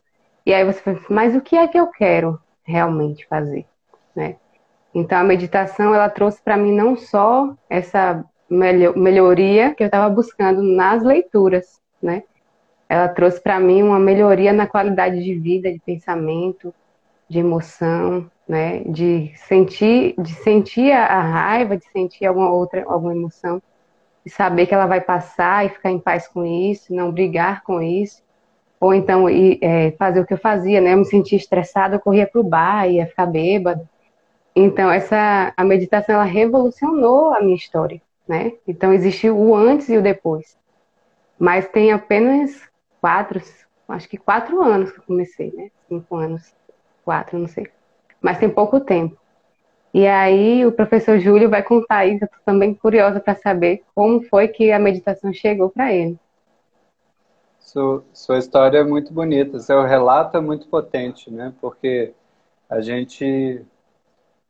Speaker 1: E aí você fala, mas o que é que eu quero realmente fazer, né? Então a meditação ela trouxe para mim não só essa melhoria que eu estava buscando nas leituras, né? Ela trouxe para mim uma melhoria na qualidade de vida, de pensamento, de emoção, né? De sentir, de sentir a raiva, de sentir alguma outra alguma emoção, e saber que ela vai passar e ficar em paz com isso, não brigar com isso, ou então ir, é, fazer o que eu fazia, né? Eu me sentia estressada, eu corria pro bar, ia ficar bêbada então, essa, a meditação, ela revolucionou a minha história, né? Então, existe o antes e o depois. Mas tem apenas quatro, acho que quatro anos que eu comecei, né? Cinco anos, quatro, não sei. Mas tem pouco tempo. E aí, o professor Júlio vai contar isso. Eu tô também curiosa para saber como foi que a meditação chegou para ele.
Speaker 3: Sua, sua história é muito bonita, seu relato é muito potente, né? Porque a gente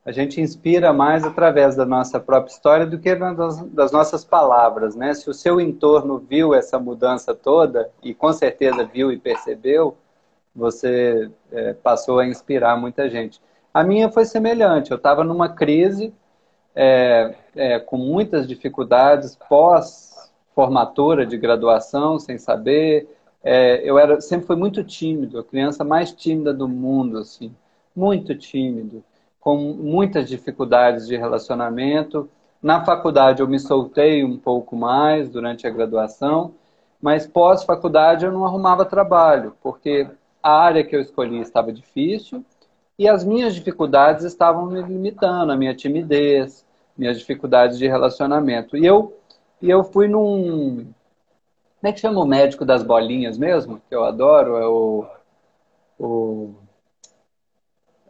Speaker 3: a gente inspira mais através da nossa própria história do que das, nossas palavras, né? Se o seu entorno viu essa mudança toda e com certeza viu e percebeu, você é, passou a inspirar muita gente. A minha foi semelhante. Eu estava numa crise é, é, com muitas dificuldades pós formatura de graduação, sem saber. É, eu era sempre fui muito tímido, a criança mais tímida do mundo, assim, muito tímido com muitas dificuldades de relacionamento. Na faculdade eu me soltei um pouco mais durante a graduação, mas pós-faculdade eu não arrumava trabalho, porque a área que eu escolhi estava difícil e as minhas dificuldades estavam me limitando, a minha timidez, minhas dificuldades de relacionamento. E eu, e eu fui num. Como é que chama o médico das bolinhas mesmo? Que eu adoro, é o. o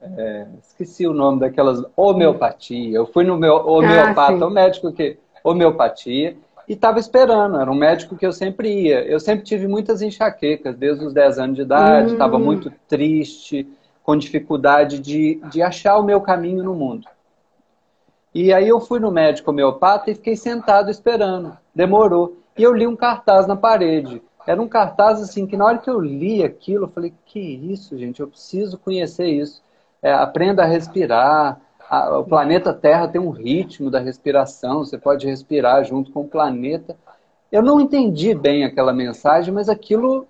Speaker 3: é, esqueci o nome daquelas. Homeopatia. Eu fui no meu homeopata, ah, o médico que. Homeopatia. E estava esperando, era um médico que eu sempre ia. Eu sempre tive muitas enxaquecas, desde os 10 anos de idade, estava hum. muito triste, com dificuldade de, de achar o meu caminho no mundo. E aí eu fui no médico homeopata e fiquei sentado esperando. Demorou. E eu li um cartaz na parede. Era um cartaz assim que na hora que eu li aquilo, eu falei, que isso, gente, eu preciso conhecer isso. É, aprenda a respirar. A, o planeta Terra tem um ritmo da respiração, você pode respirar junto com o planeta. Eu não entendi bem aquela mensagem, mas aquilo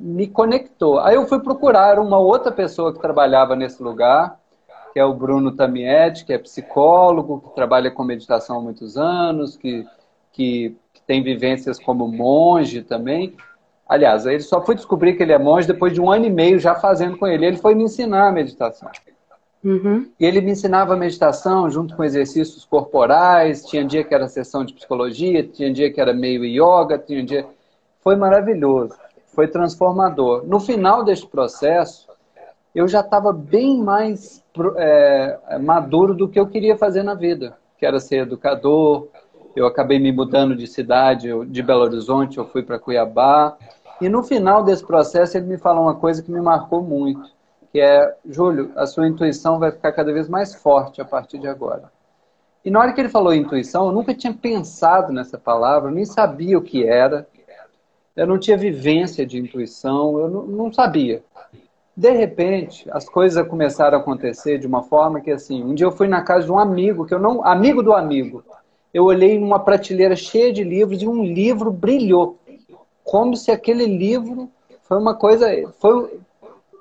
Speaker 3: me conectou. Aí eu fui procurar uma outra pessoa que trabalhava nesse lugar, que é o Bruno Tamietti, que é psicólogo, que trabalha com meditação há muitos anos, que, que, que tem vivências como monge também. Aliás, ele só foi descobrir que ele é monge depois de um ano e meio já fazendo com ele. Ele foi me ensinar a meditação. Uhum. E ele me ensinava a meditação junto com exercícios corporais. Tinha dia que era sessão de psicologia, tinha dia que era meio yoga, tinha dia. Foi maravilhoso, foi transformador. No final deste processo, eu já estava bem mais é, maduro do que eu queria fazer na vida, que era ser educador. Eu acabei me mudando de cidade, de Belo Horizonte, eu fui para Cuiabá. E no final desse processo ele me falou uma coisa que me marcou muito, que é, Júlio, a sua intuição vai ficar cada vez mais forte a partir de agora. E na hora que ele falou intuição, eu nunca tinha pensado nessa palavra, eu nem sabia o que era. Eu não tinha vivência de intuição, eu não, não sabia. De repente, as coisas começaram a acontecer de uma forma que, assim, um dia eu fui na casa de um amigo, que eu não. Amigo do amigo. Eu olhei numa prateleira cheia de livros e um livro brilhou. Como se aquele livro foi uma coisa. Foi,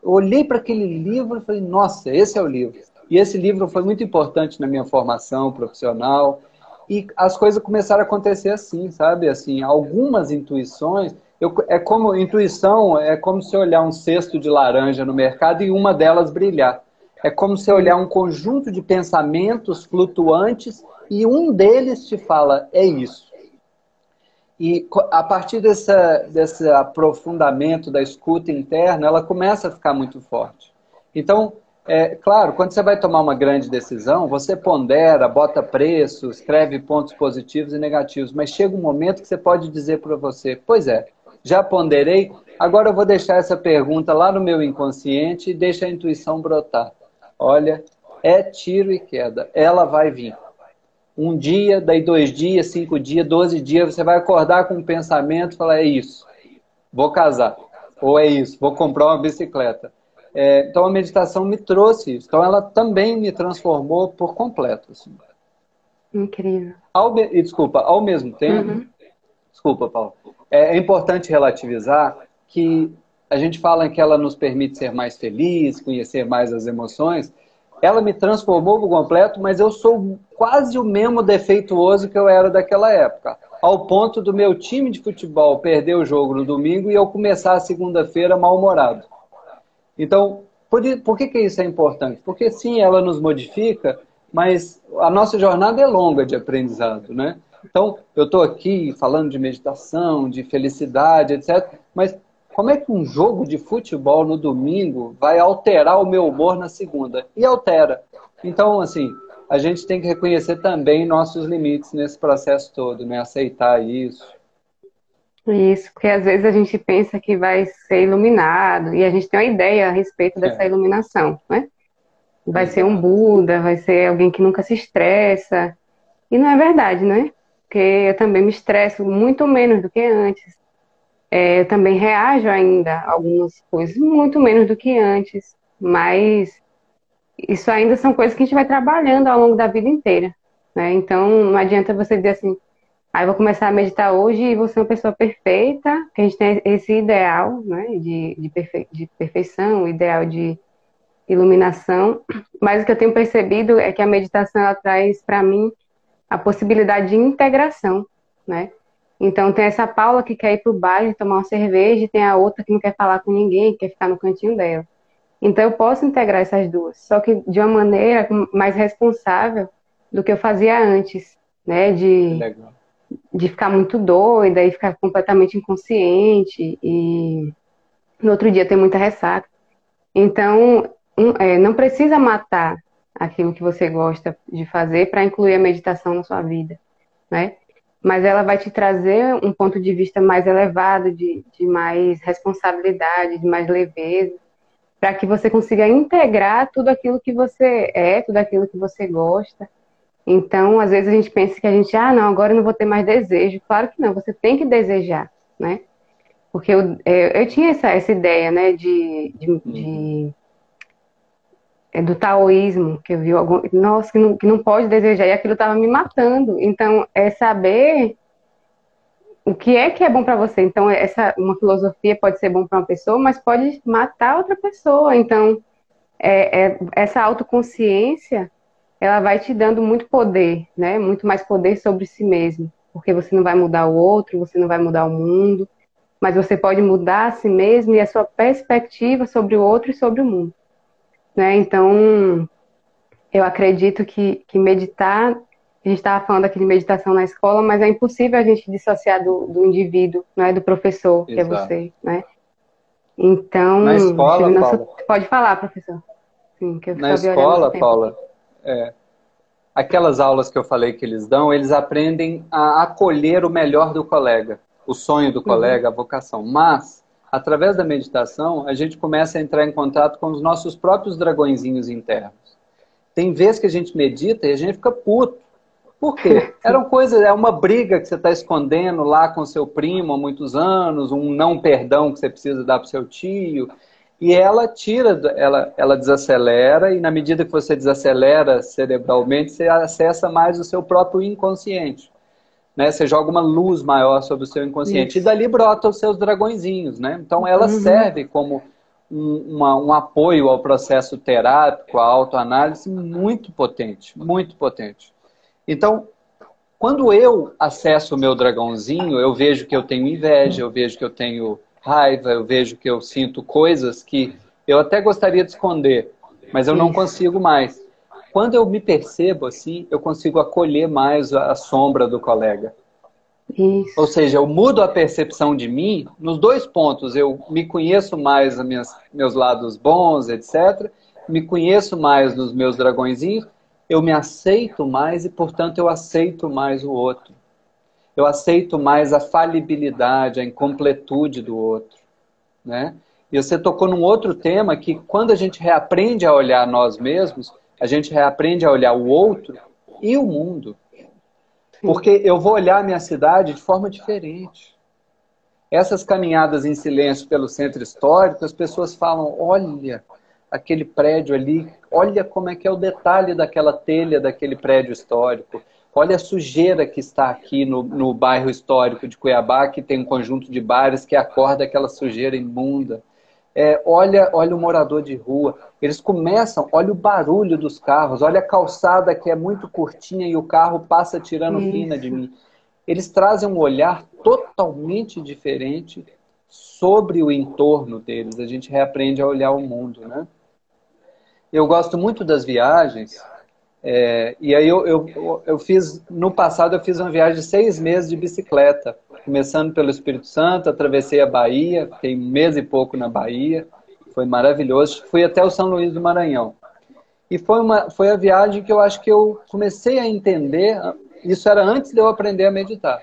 Speaker 3: olhei para aquele livro e falei, nossa, esse é o livro. E esse livro foi muito importante na minha formação profissional. E as coisas começaram a acontecer assim, sabe? Assim, algumas intuições eu, é como intuição, é como se olhar um cesto de laranja no mercado e uma delas brilhar. É como se olhar um conjunto de pensamentos flutuantes e um deles te fala, é isso. E a partir dessa, desse aprofundamento da escuta interna, ela começa a ficar muito forte. Então, é claro, quando você vai tomar uma grande decisão, você pondera, bota preço, escreve pontos positivos e negativos, mas chega um momento que você pode dizer para você: pois é, já ponderei. Agora eu vou deixar essa pergunta lá no meu inconsciente e deixa a intuição brotar. Olha, é tiro e queda. Ela vai vir. Um dia, daí dois dias, cinco dias, doze dias, você vai acordar com um pensamento e falar: é isso, vou casar. Ou é isso, vou comprar uma bicicleta. É, então a meditação me trouxe isso. Então ela também me transformou por completo. Assim.
Speaker 1: Incrível.
Speaker 3: Ao, desculpa, ao mesmo tempo. Uhum. Desculpa, Paulo é, é importante relativizar que a gente fala que ela nos permite ser mais felizes, conhecer mais as emoções. Ela me transformou por completo, mas eu sou quase o mesmo defeituoso que eu era daquela época. Ao ponto do meu time de futebol perder o jogo no domingo e eu começar a segunda-feira mal-humorado. Então, por, por que, que isso é importante? Porque sim, ela nos modifica, mas a nossa jornada é longa de aprendizado, né? Então, eu estou aqui falando de meditação, de felicidade, etc. Mas como é que um jogo de futebol no domingo vai alterar o meu humor na segunda? E altera. Então, assim, a gente tem que reconhecer também nossos limites nesse processo todo, né? Aceitar isso.
Speaker 1: Isso, porque às vezes a gente pensa que vai ser iluminado e a gente tem uma ideia a respeito dessa é. iluminação, né? Vai ser um Buda, vai ser alguém que nunca se estressa. E não é verdade, né? Porque eu também me estresso muito menos do que antes. É, eu também reajo ainda a algumas coisas muito menos do que antes, mas isso ainda são coisas que a gente vai trabalhando ao longo da vida inteira. Né? Então não adianta você dizer assim, aí ah, vou começar a meditar hoje e vou ser uma pessoa perfeita, que a gente tem esse ideal né, de, de, perfe de perfeição, ideal de iluminação, mas o que eu tenho percebido é que a meditação ela traz para mim a possibilidade de integração, né? Então tem essa Paula que quer ir para o baile tomar uma cerveja e tem a outra que não quer falar com ninguém, que quer ficar no cantinho dela. Então eu posso integrar essas duas, só que de uma maneira mais responsável do que eu fazia antes, né? De, de ficar muito doida e ficar completamente inconsciente e no outro dia ter muita ressaca. Então, um, é, não precisa matar aquilo que você gosta de fazer para incluir a meditação na sua vida, né? Mas ela vai te trazer um ponto de vista mais elevado, de, de mais responsabilidade, de mais leveza, para que você consiga integrar tudo aquilo que você é, tudo aquilo que você gosta. Então, às vezes a gente pensa que a gente, ah, não, agora eu não vou ter mais desejo. Claro que não, você tem que desejar, né? Porque eu, eu, é, eu tinha essa, essa ideia, né, de, de, de é, do taoísmo, que eu vi algum, nossa, que não, que não pode desejar, e aquilo estava me matando. Então, é saber o que é que é bom para você. Então, essa uma filosofia pode ser bom para uma pessoa, mas pode matar outra pessoa. Então, é, é, essa autoconsciência, ela vai te dando muito poder, né? Muito mais poder sobre si mesmo, porque você não vai mudar o outro, você não vai mudar o mundo, mas você pode mudar a si mesmo e a sua perspectiva sobre o outro e sobre o mundo, né? Então, eu acredito que, que meditar a gente estava falando aqui de meditação na escola, mas é impossível a gente dissociar do, do indivíduo, é do professor, que é Exato. é você, né? Então,
Speaker 3: na escola. Paula,
Speaker 1: pode falar, professor.
Speaker 3: Sim, na escola, Paula, é, aquelas aulas que eu falei que eles dão, eles aprendem a acolher o melhor do colega, o sonho do uhum. colega, uhum. a vocação. Mas, através da meditação, a gente começa a entrar em contato com os nossos próprios dragõezinhos internos. Tem vezes que a gente medita e a gente fica puto por quê? Era uma coisa, é uma briga que você está escondendo lá com seu primo há muitos anos, um não perdão que você precisa dar para seu tio. E ela tira, ela, ela desacelera, e na medida que você desacelera cerebralmente, você acessa mais o seu próprio inconsciente. Né? Você joga uma luz maior sobre o seu inconsciente. Isso. E dali brotam os seus dragõezinhos. Né? Então ela uhum. serve como um, uma, um apoio ao processo terápico, à autoanálise muito potente, muito potente. Então, quando eu acesso o meu dragãozinho, eu vejo que eu tenho inveja, eu vejo que eu tenho raiva, eu vejo que eu sinto coisas que eu até gostaria de esconder, mas eu não consigo mais. Quando eu me percebo assim, eu consigo acolher mais a sombra do colega. Isso. Ou seja, eu mudo a percepção de mim nos dois pontos. Eu me conheço mais os meus lados bons, etc. Me conheço mais nos meus dragõezinhos eu me aceito mais e, portanto, eu aceito mais o outro. Eu aceito mais a falibilidade, a incompletude do outro. Né? E você tocou num outro tema que, quando a gente reaprende a olhar nós mesmos, a gente reaprende a olhar o outro e o mundo. Porque eu vou olhar a minha cidade de forma diferente. Essas caminhadas em silêncio pelo centro histórico, as pessoas falam: olha, aquele prédio ali, olha como é que é o detalhe daquela telha daquele prédio histórico. Olha a sujeira que está aqui no, no bairro histórico de Cuiabá, que tem um conjunto de bares que acorda aquela sujeira imunda. É, olha, olha o morador de rua. Eles começam, olha o barulho dos carros, olha a calçada que é muito curtinha e o carro passa tirando Isso. de mim. Eles trazem um olhar totalmente diferente sobre o entorno deles. A gente reaprende a olhar o mundo, né? Eu gosto muito das viagens. É, e aí eu, eu, eu fiz, no passado eu fiz uma viagem de seis meses de bicicleta, começando pelo Espírito Santo, atravessei a Bahia, fiquei um mês e pouco na Bahia, foi maravilhoso. Fui até o São Luís do Maranhão. E foi, uma, foi a viagem que eu acho que eu comecei a entender, isso era antes de eu aprender a meditar.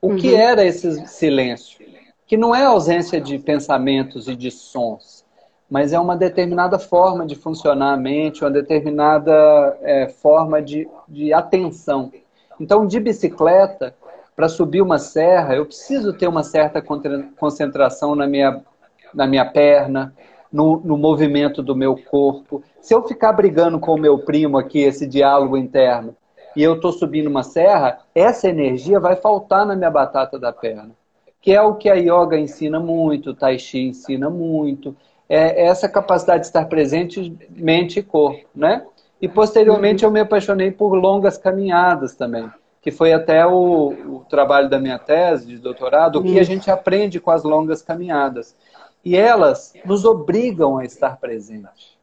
Speaker 3: O uhum. que era esse silêncio? Que não é ausência de pensamentos e de sons, mas é uma determinada forma de funcionar a mente, uma determinada é, forma de, de atenção. Então, de bicicleta, para subir uma serra, eu preciso ter uma certa concentração na minha, na minha perna, no, no movimento do meu corpo. Se eu ficar brigando com o meu primo aqui, esse diálogo interno, e eu estou subindo uma serra, essa energia vai faltar na minha batata da perna. Que é o que a yoga ensina muito, o tai chi ensina muito, é, é essa capacidade de estar presente mente e corpo, né? E posteriormente eu me apaixonei por longas caminhadas também, que foi até o, o trabalho da minha tese de doutorado, o que a gente aprende com as longas caminhadas. E elas nos obrigam a estar presente.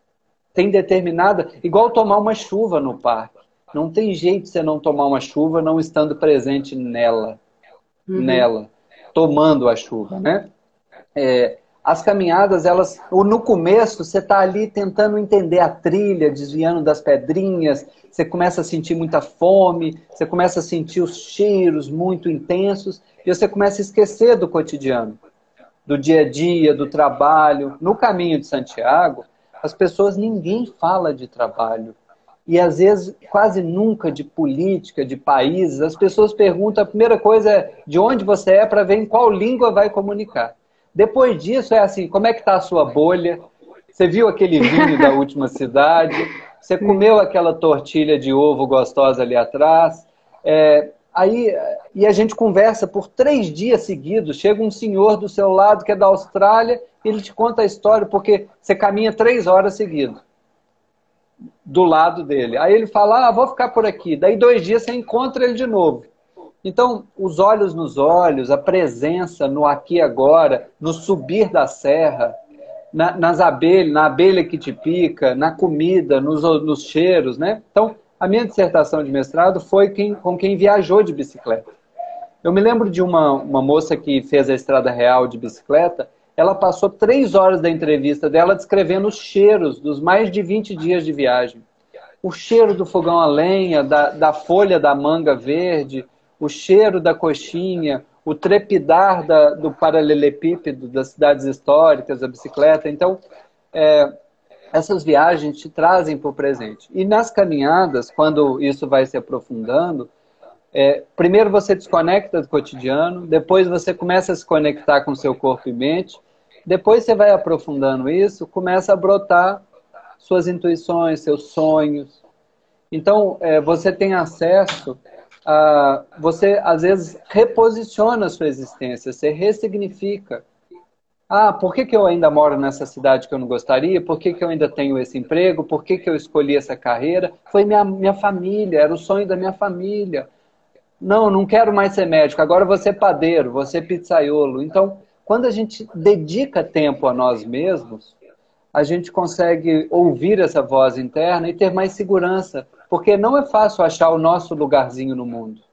Speaker 3: Tem determinada, igual tomar uma chuva no parque. Não tem jeito de você não tomar uma chuva não estando presente nela, uhum. nela, tomando a chuva, né? É, as caminhadas, elas, no começo, você está ali tentando entender a trilha, desviando das pedrinhas, você começa a sentir muita fome, você começa a sentir os cheiros muito intensos, e você começa a esquecer do cotidiano, do dia a dia, do trabalho. No caminho de Santiago, as pessoas, ninguém fala de trabalho. E às vezes, quase nunca de política, de países. As pessoas perguntam, a primeira coisa é de onde você é para ver em qual língua vai comunicar. Depois disso é assim, como é que está a sua bolha? Você viu aquele vinho da última cidade? Você comeu aquela tortilha de ovo gostosa ali atrás? É, aí e a gente conversa por três dias seguidos. Chega um senhor do seu lado que é da Austrália, e ele te conta a história porque você caminha três horas seguidas do lado dele. Aí ele fala: Ah, vou ficar por aqui. Daí dois dias você encontra ele de novo. Então, os olhos nos olhos, a presença no aqui e agora, no subir da serra, na, nas abelhas, na abelha que te pica, na comida, nos, nos cheiros, né? Então, a minha dissertação de mestrado foi quem, com quem viajou de bicicleta. Eu me lembro de uma, uma moça que fez a estrada real de bicicleta, ela passou três horas da entrevista dela descrevendo os cheiros dos mais de 20 dias de viagem. O cheiro do fogão a lenha, da, da folha da manga verde, o cheiro da coxinha, o trepidar da, do paralelepípedo das cidades históricas, da bicicleta. Então, é, essas viagens te trazem para o presente. E nas caminhadas, quando isso vai se aprofundando, é, primeiro você desconecta do cotidiano, depois você começa a se conectar com seu corpo e mente, depois você vai aprofundando isso, começa a brotar suas intuições, seus sonhos. Então, é, você tem acesso ah, você às vezes reposiciona a sua existência, você ressignifica. Ah, por que, que eu ainda moro nessa cidade que eu não gostaria? Por que, que eu ainda tenho esse emprego? Por que, que eu escolhi essa carreira? Foi minha, minha família, era o sonho da minha família. Não, não quero mais ser médico, agora vou ser padeiro, vou ser pizzaiolo. Então, quando a gente dedica tempo a nós mesmos, a gente consegue ouvir essa voz interna e ter mais segurança porque não é fácil achar o nosso lugarzinho no mundo.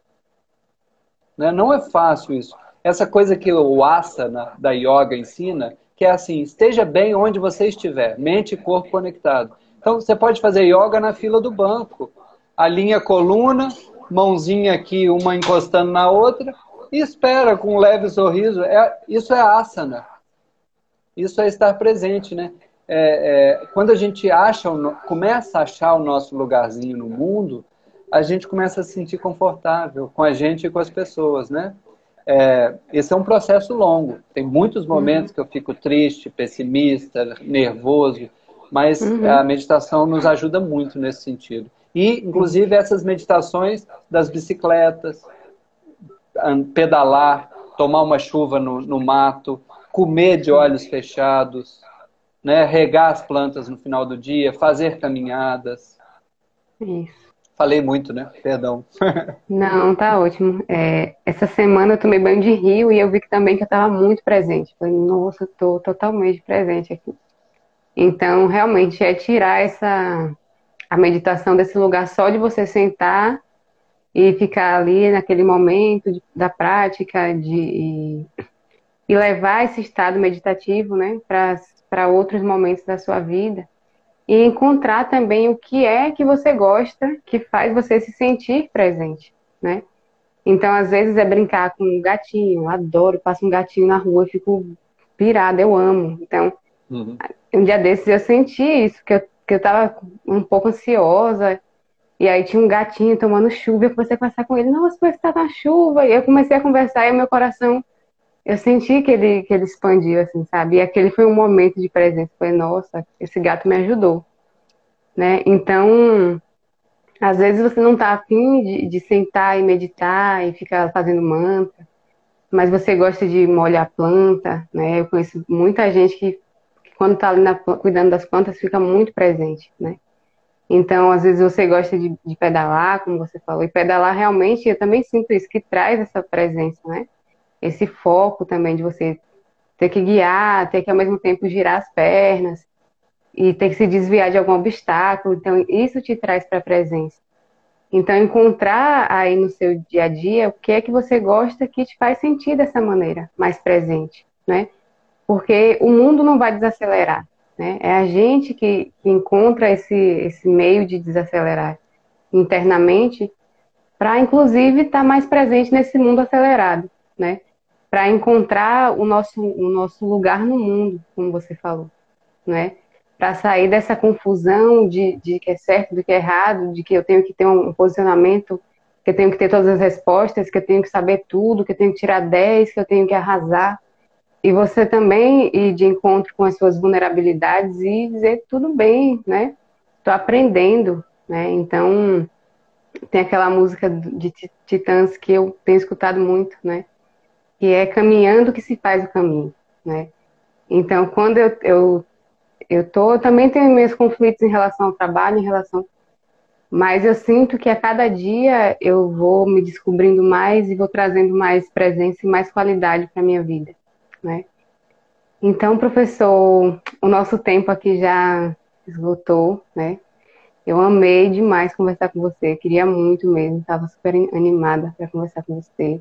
Speaker 3: Né? Não é fácil isso. Essa coisa que o asana da yoga ensina, que é assim, esteja bem onde você estiver, mente e corpo conectado. Então, você pode fazer yoga na fila do banco. Alinha a coluna, mãozinha aqui, uma encostando na outra, e espera com um leve sorriso. É, isso é asana. Isso é estar presente, né? É, é, quando a gente acha, começa a achar o nosso lugarzinho no mundo, a gente começa a se sentir confortável com a gente e com as pessoas, né? É, esse é um processo longo. Tem muitos momentos uhum. que eu fico triste, pessimista, nervoso, mas uhum. a meditação nos ajuda muito nesse sentido. E, inclusive, essas meditações das bicicletas, pedalar, tomar uma chuva no, no mato, comer de olhos fechados, né? regar as plantas no final do dia, fazer caminhadas.
Speaker 1: Isso.
Speaker 3: Falei muito, né? Perdão.
Speaker 1: Não, tá ótimo. É, essa semana eu tomei banho de rio e eu vi que também que eu estava muito presente. Falei, nossa, estou totalmente presente aqui. Então, realmente, é tirar essa a meditação desse lugar só de você sentar e ficar ali naquele momento de, da prática de, e, e levar esse estado meditativo né, para para outros momentos da sua vida e encontrar também o que é que você gosta, que faz você se sentir presente, né? Então, às vezes é brincar com um gatinho, adoro, passo um gatinho na rua, fico pirada, eu amo. Então, uhum. um dia desses eu senti isso, que eu, que eu tava um pouco ansiosa, e aí tinha um gatinho tomando chuva, eu comecei a conversar com ele, nossa, você tá na chuva, e eu comecei a conversar e meu coração eu senti que ele, que ele expandiu, assim, sabe? E aquele foi um momento de presença. Foi, nossa, esse gato me ajudou. Né? Então, às vezes você não está afim de, de sentar e meditar e ficar fazendo mantra, mas você gosta de molhar a planta, né? Eu conheço muita gente que, que quando está ali na, cuidando das plantas, fica muito presente, né? Então, às vezes você gosta de, de pedalar, como você falou, e pedalar realmente, eu também sinto isso, que traz essa presença, né? Esse foco também de você ter que guiar, ter que ao mesmo tempo girar as pernas e ter que se desviar de algum obstáculo. Então, isso te traz para a presença. Então, encontrar aí no seu dia a dia o que é que você gosta que te faz sentir dessa maneira, mais presente, né? Porque o mundo não vai desacelerar, né? É a gente que encontra esse, esse meio de desacelerar internamente para, inclusive, estar tá mais presente nesse mundo acelerado, né? Para encontrar o nosso, o nosso lugar no mundo, como você falou, né? para sair dessa confusão de, de que é certo, do que é errado, de que eu tenho que ter um posicionamento, que eu tenho que ter todas as respostas, que eu tenho que saber tudo, que eu tenho que tirar 10, que eu tenho que arrasar. E você também ir de encontro com as suas vulnerabilidades e dizer tudo bem, né? Estou aprendendo, né? Então, tem aquela música de Titãs que eu tenho escutado muito, né? Que é caminhando que se faz o caminho, né? Então, quando eu, eu eu tô também tenho meus conflitos em relação ao trabalho, em relação mas eu sinto que a cada dia eu vou me descobrindo mais e vou trazendo mais presença e mais qualidade para minha vida, né? Então, professor, o nosso tempo aqui já esgotou, né? Eu amei demais conversar com você, queria muito mesmo, estava super animada para conversar com você.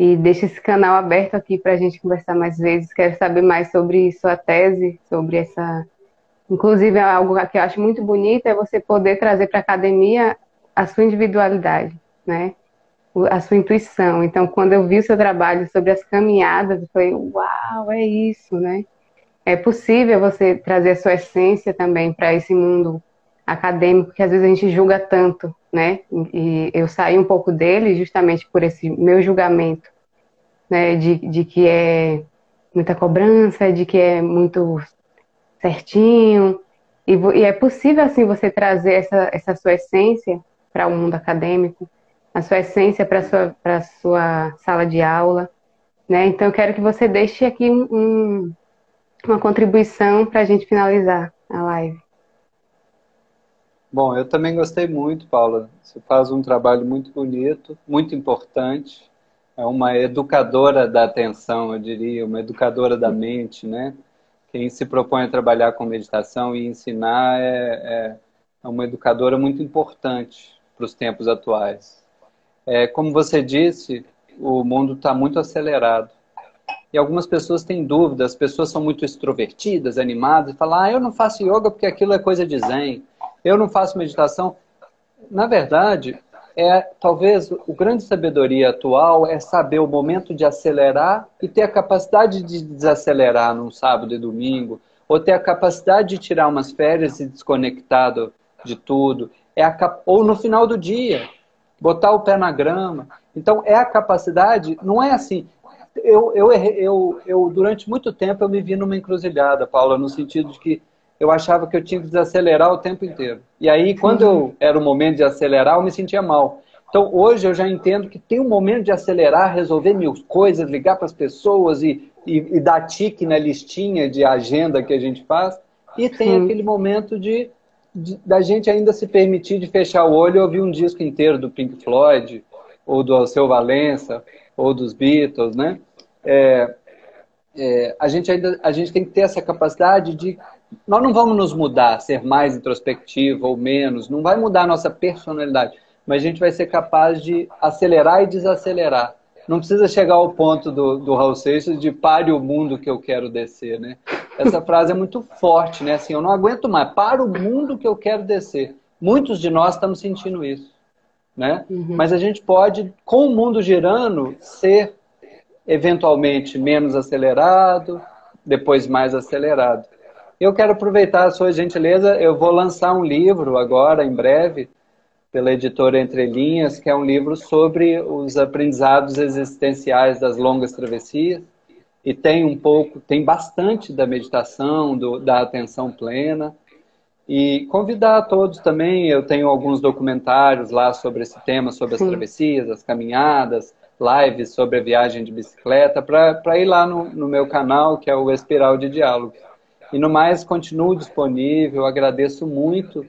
Speaker 1: E deixa esse canal aberto aqui para a gente conversar mais vezes. Quero saber mais sobre sua tese, sobre essa. Inclusive, é algo que eu acho muito bonito é você poder trazer para a academia a sua individualidade, né? A sua intuição. Então, quando eu vi o seu trabalho sobre as caminhadas, eu falei, uau, é isso, né? É possível você trazer a sua essência também para esse mundo acadêmico que às vezes a gente julga tanto, né? E eu saí um pouco dele justamente por esse meu julgamento, né? De, de que é muita cobrança, de que é muito certinho. E, e é possível, assim, você trazer essa, essa sua essência para o mundo acadêmico, a sua essência para a sua, sua sala de aula, né? Então, eu quero que você deixe aqui um, um, uma contribuição para a gente finalizar a live.
Speaker 3: Bom, eu também gostei muito, Paula. Você faz um trabalho muito bonito, muito importante. É uma educadora da atenção, eu diria, uma educadora da mente, né? Quem se propõe a trabalhar com meditação e ensinar é, é, é uma educadora muito importante para os tempos atuais. É, como você disse, o mundo está muito acelerado. E algumas pessoas têm dúvidas, as pessoas são muito extrovertidas, animadas, e falam, ah, eu não faço yoga porque aquilo é coisa de zen eu não faço meditação. Na verdade, é talvez o grande sabedoria atual é saber o momento de acelerar e ter a capacidade de desacelerar num sábado e domingo, ou ter a capacidade de tirar umas férias e desconectado de tudo, é a, ou no final do dia, botar o pé na grama. Então, é a capacidade, não é assim. Eu, eu, eu, eu, durante muito tempo, eu me vi numa encruzilhada, Paula, no sentido de que eu achava que eu tinha que desacelerar o tempo inteiro. E aí, quando eu uhum. era o momento de acelerar, eu me sentia mal. Então, hoje eu já entendo que tem um momento de acelerar, resolver mil coisas, ligar para as pessoas e, e, e, dar tique na listinha de agenda que a gente faz. E tem Sim. aquele momento de, de, da gente ainda se permitir de fechar o olho e ouvir um disco inteiro do Pink Floyd, ou do Alceu Valença, ou dos Beatles, né? É, é, a gente ainda a gente tem que ter essa capacidade de nós não vamos nos mudar, ser mais introspectivo ou menos, não vai mudar a nossa personalidade, mas a gente vai ser capaz de acelerar e desacelerar. Não precisa chegar ao ponto do, do Raul Seixas de pare o mundo que eu quero descer, né? Essa frase é muito forte, né? Assim, eu não aguento mais, para o mundo que eu quero descer. Muitos de nós estamos sentindo isso, né? Uhum. Mas a gente pode, com o mundo girando, ser eventualmente menos acelerado, depois mais acelerado. Eu quero aproveitar a sua gentileza, eu vou lançar um livro agora, em breve, pela editora Entre Linhas, que é um livro sobre os aprendizados existenciais das longas travessias. E tem um pouco, tem bastante da meditação, do, da atenção plena. E convidar a todos também, eu tenho alguns documentários lá sobre esse tema, sobre as Sim. travessias, as caminhadas, lives sobre a viagem de bicicleta, para ir lá no, no meu canal, que é o Espiral de Diálogo. E no mais, continuo disponível, agradeço muito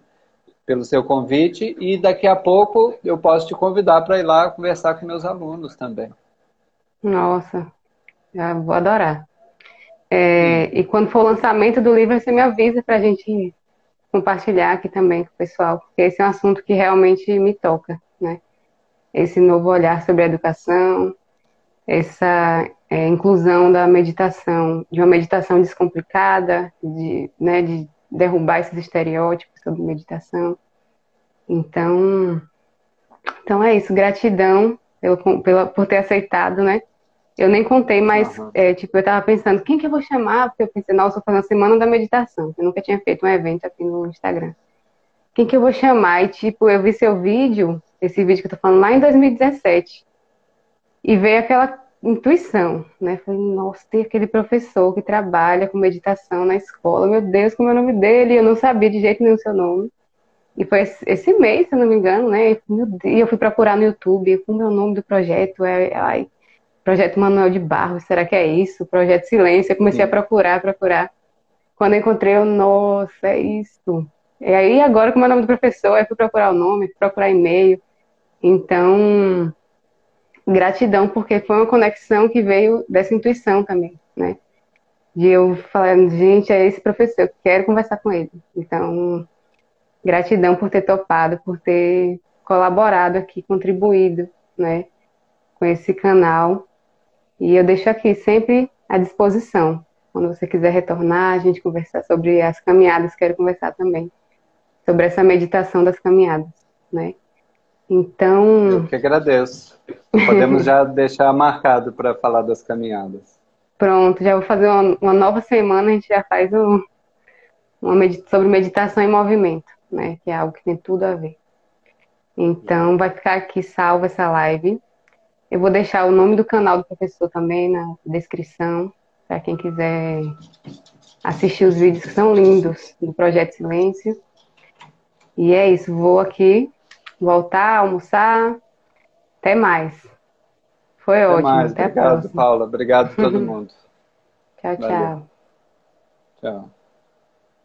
Speaker 3: pelo seu convite e daqui a pouco eu posso te convidar para ir lá conversar com meus alunos também.
Speaker 1: Nossa, vou adorar. É, e quando for o lançamento do livro, você me avisa para a gente compartilhar aqui também com o pessoal, porque esse é um assunto que realmente me toca, né? Esse novo olhar sobre a educação, essa é, inclusão da meditação, de uma meditação descomplicada, de, né, de derrubar esses estereótipos sobre meditação. Então, então é isso, gratidão pelo, pela, por ter aceitado, né? Eu nem contei, mas, uhum. é, tipo, eu tava pensando, quem que eu vou chamar? Porque eu pensei, nossa, vou fazer uma semana da meditação. Eu nunca tinha feito um evento aqui no Instagram. Quem que eu vou chamar? E, tipo, eu vi seu vídeo, esse vídeo que eu tô falando lá em 2017. E veio aquela intuição, né? Falei, nossa, tem aquele professor que trabalha com meditação na escola. Meu Deus, como é o nome dele? Eu não sabia de jeito nenhum o seu nome. E foi esse mês, se eu não me engano, né? E eu fui procurar no YouTube como é o nome do projeto. É, ai, Projeto Manuel de Barros, será que é isso? Projeto Silêncio. Eu comecei Sim. a procurar, procurar. Quando eu encontrei, eu, nossa, é isso. E aí, agora, como é o nome do professor, eu fui procurar o nome, fui procurar e-mail. Então, gratidão, porque foi uma conexão que veio dessa intuição também, né? De eu falar, gente, é esse professor, eu quero conversar com ele. Então, gratidão por ter topado, por ter colaborado aqui, contribuído, né, com esse canal. E eu deixo aqui sempre à disposição. Quando você quiser retornar, a gente conversar sobre as caminhadas, quero conversar também sobre essa meditação das caminhadas, né? Então.
Speaker 3: Eu que agradeço. Podemos já deixar marcado para falar das caminhadas.
Speaker 1: Pronto, já vou fazer uma, uma nova semana, a gente já faz um, uma medita sobre meditação em movimento né? Que é algo que tem tudo a ver. Então, vai ficar aqui salva essa live. Eu vou deixar o nome do canal do professor também na descrição, para quem quiser assistir os vídeos que são lindos do Projeto Silêncio. E é isso, vou aqui voltar, almoçar. Até mais. Foi
Speaker 3: Até
Speaker 1: ótimo.
Speaker 3: Mais. Até Obrigado, Paula. Obrigado a todo mundo.
Speaker 1: tchau, tchau.
Speaker 3: Tchau.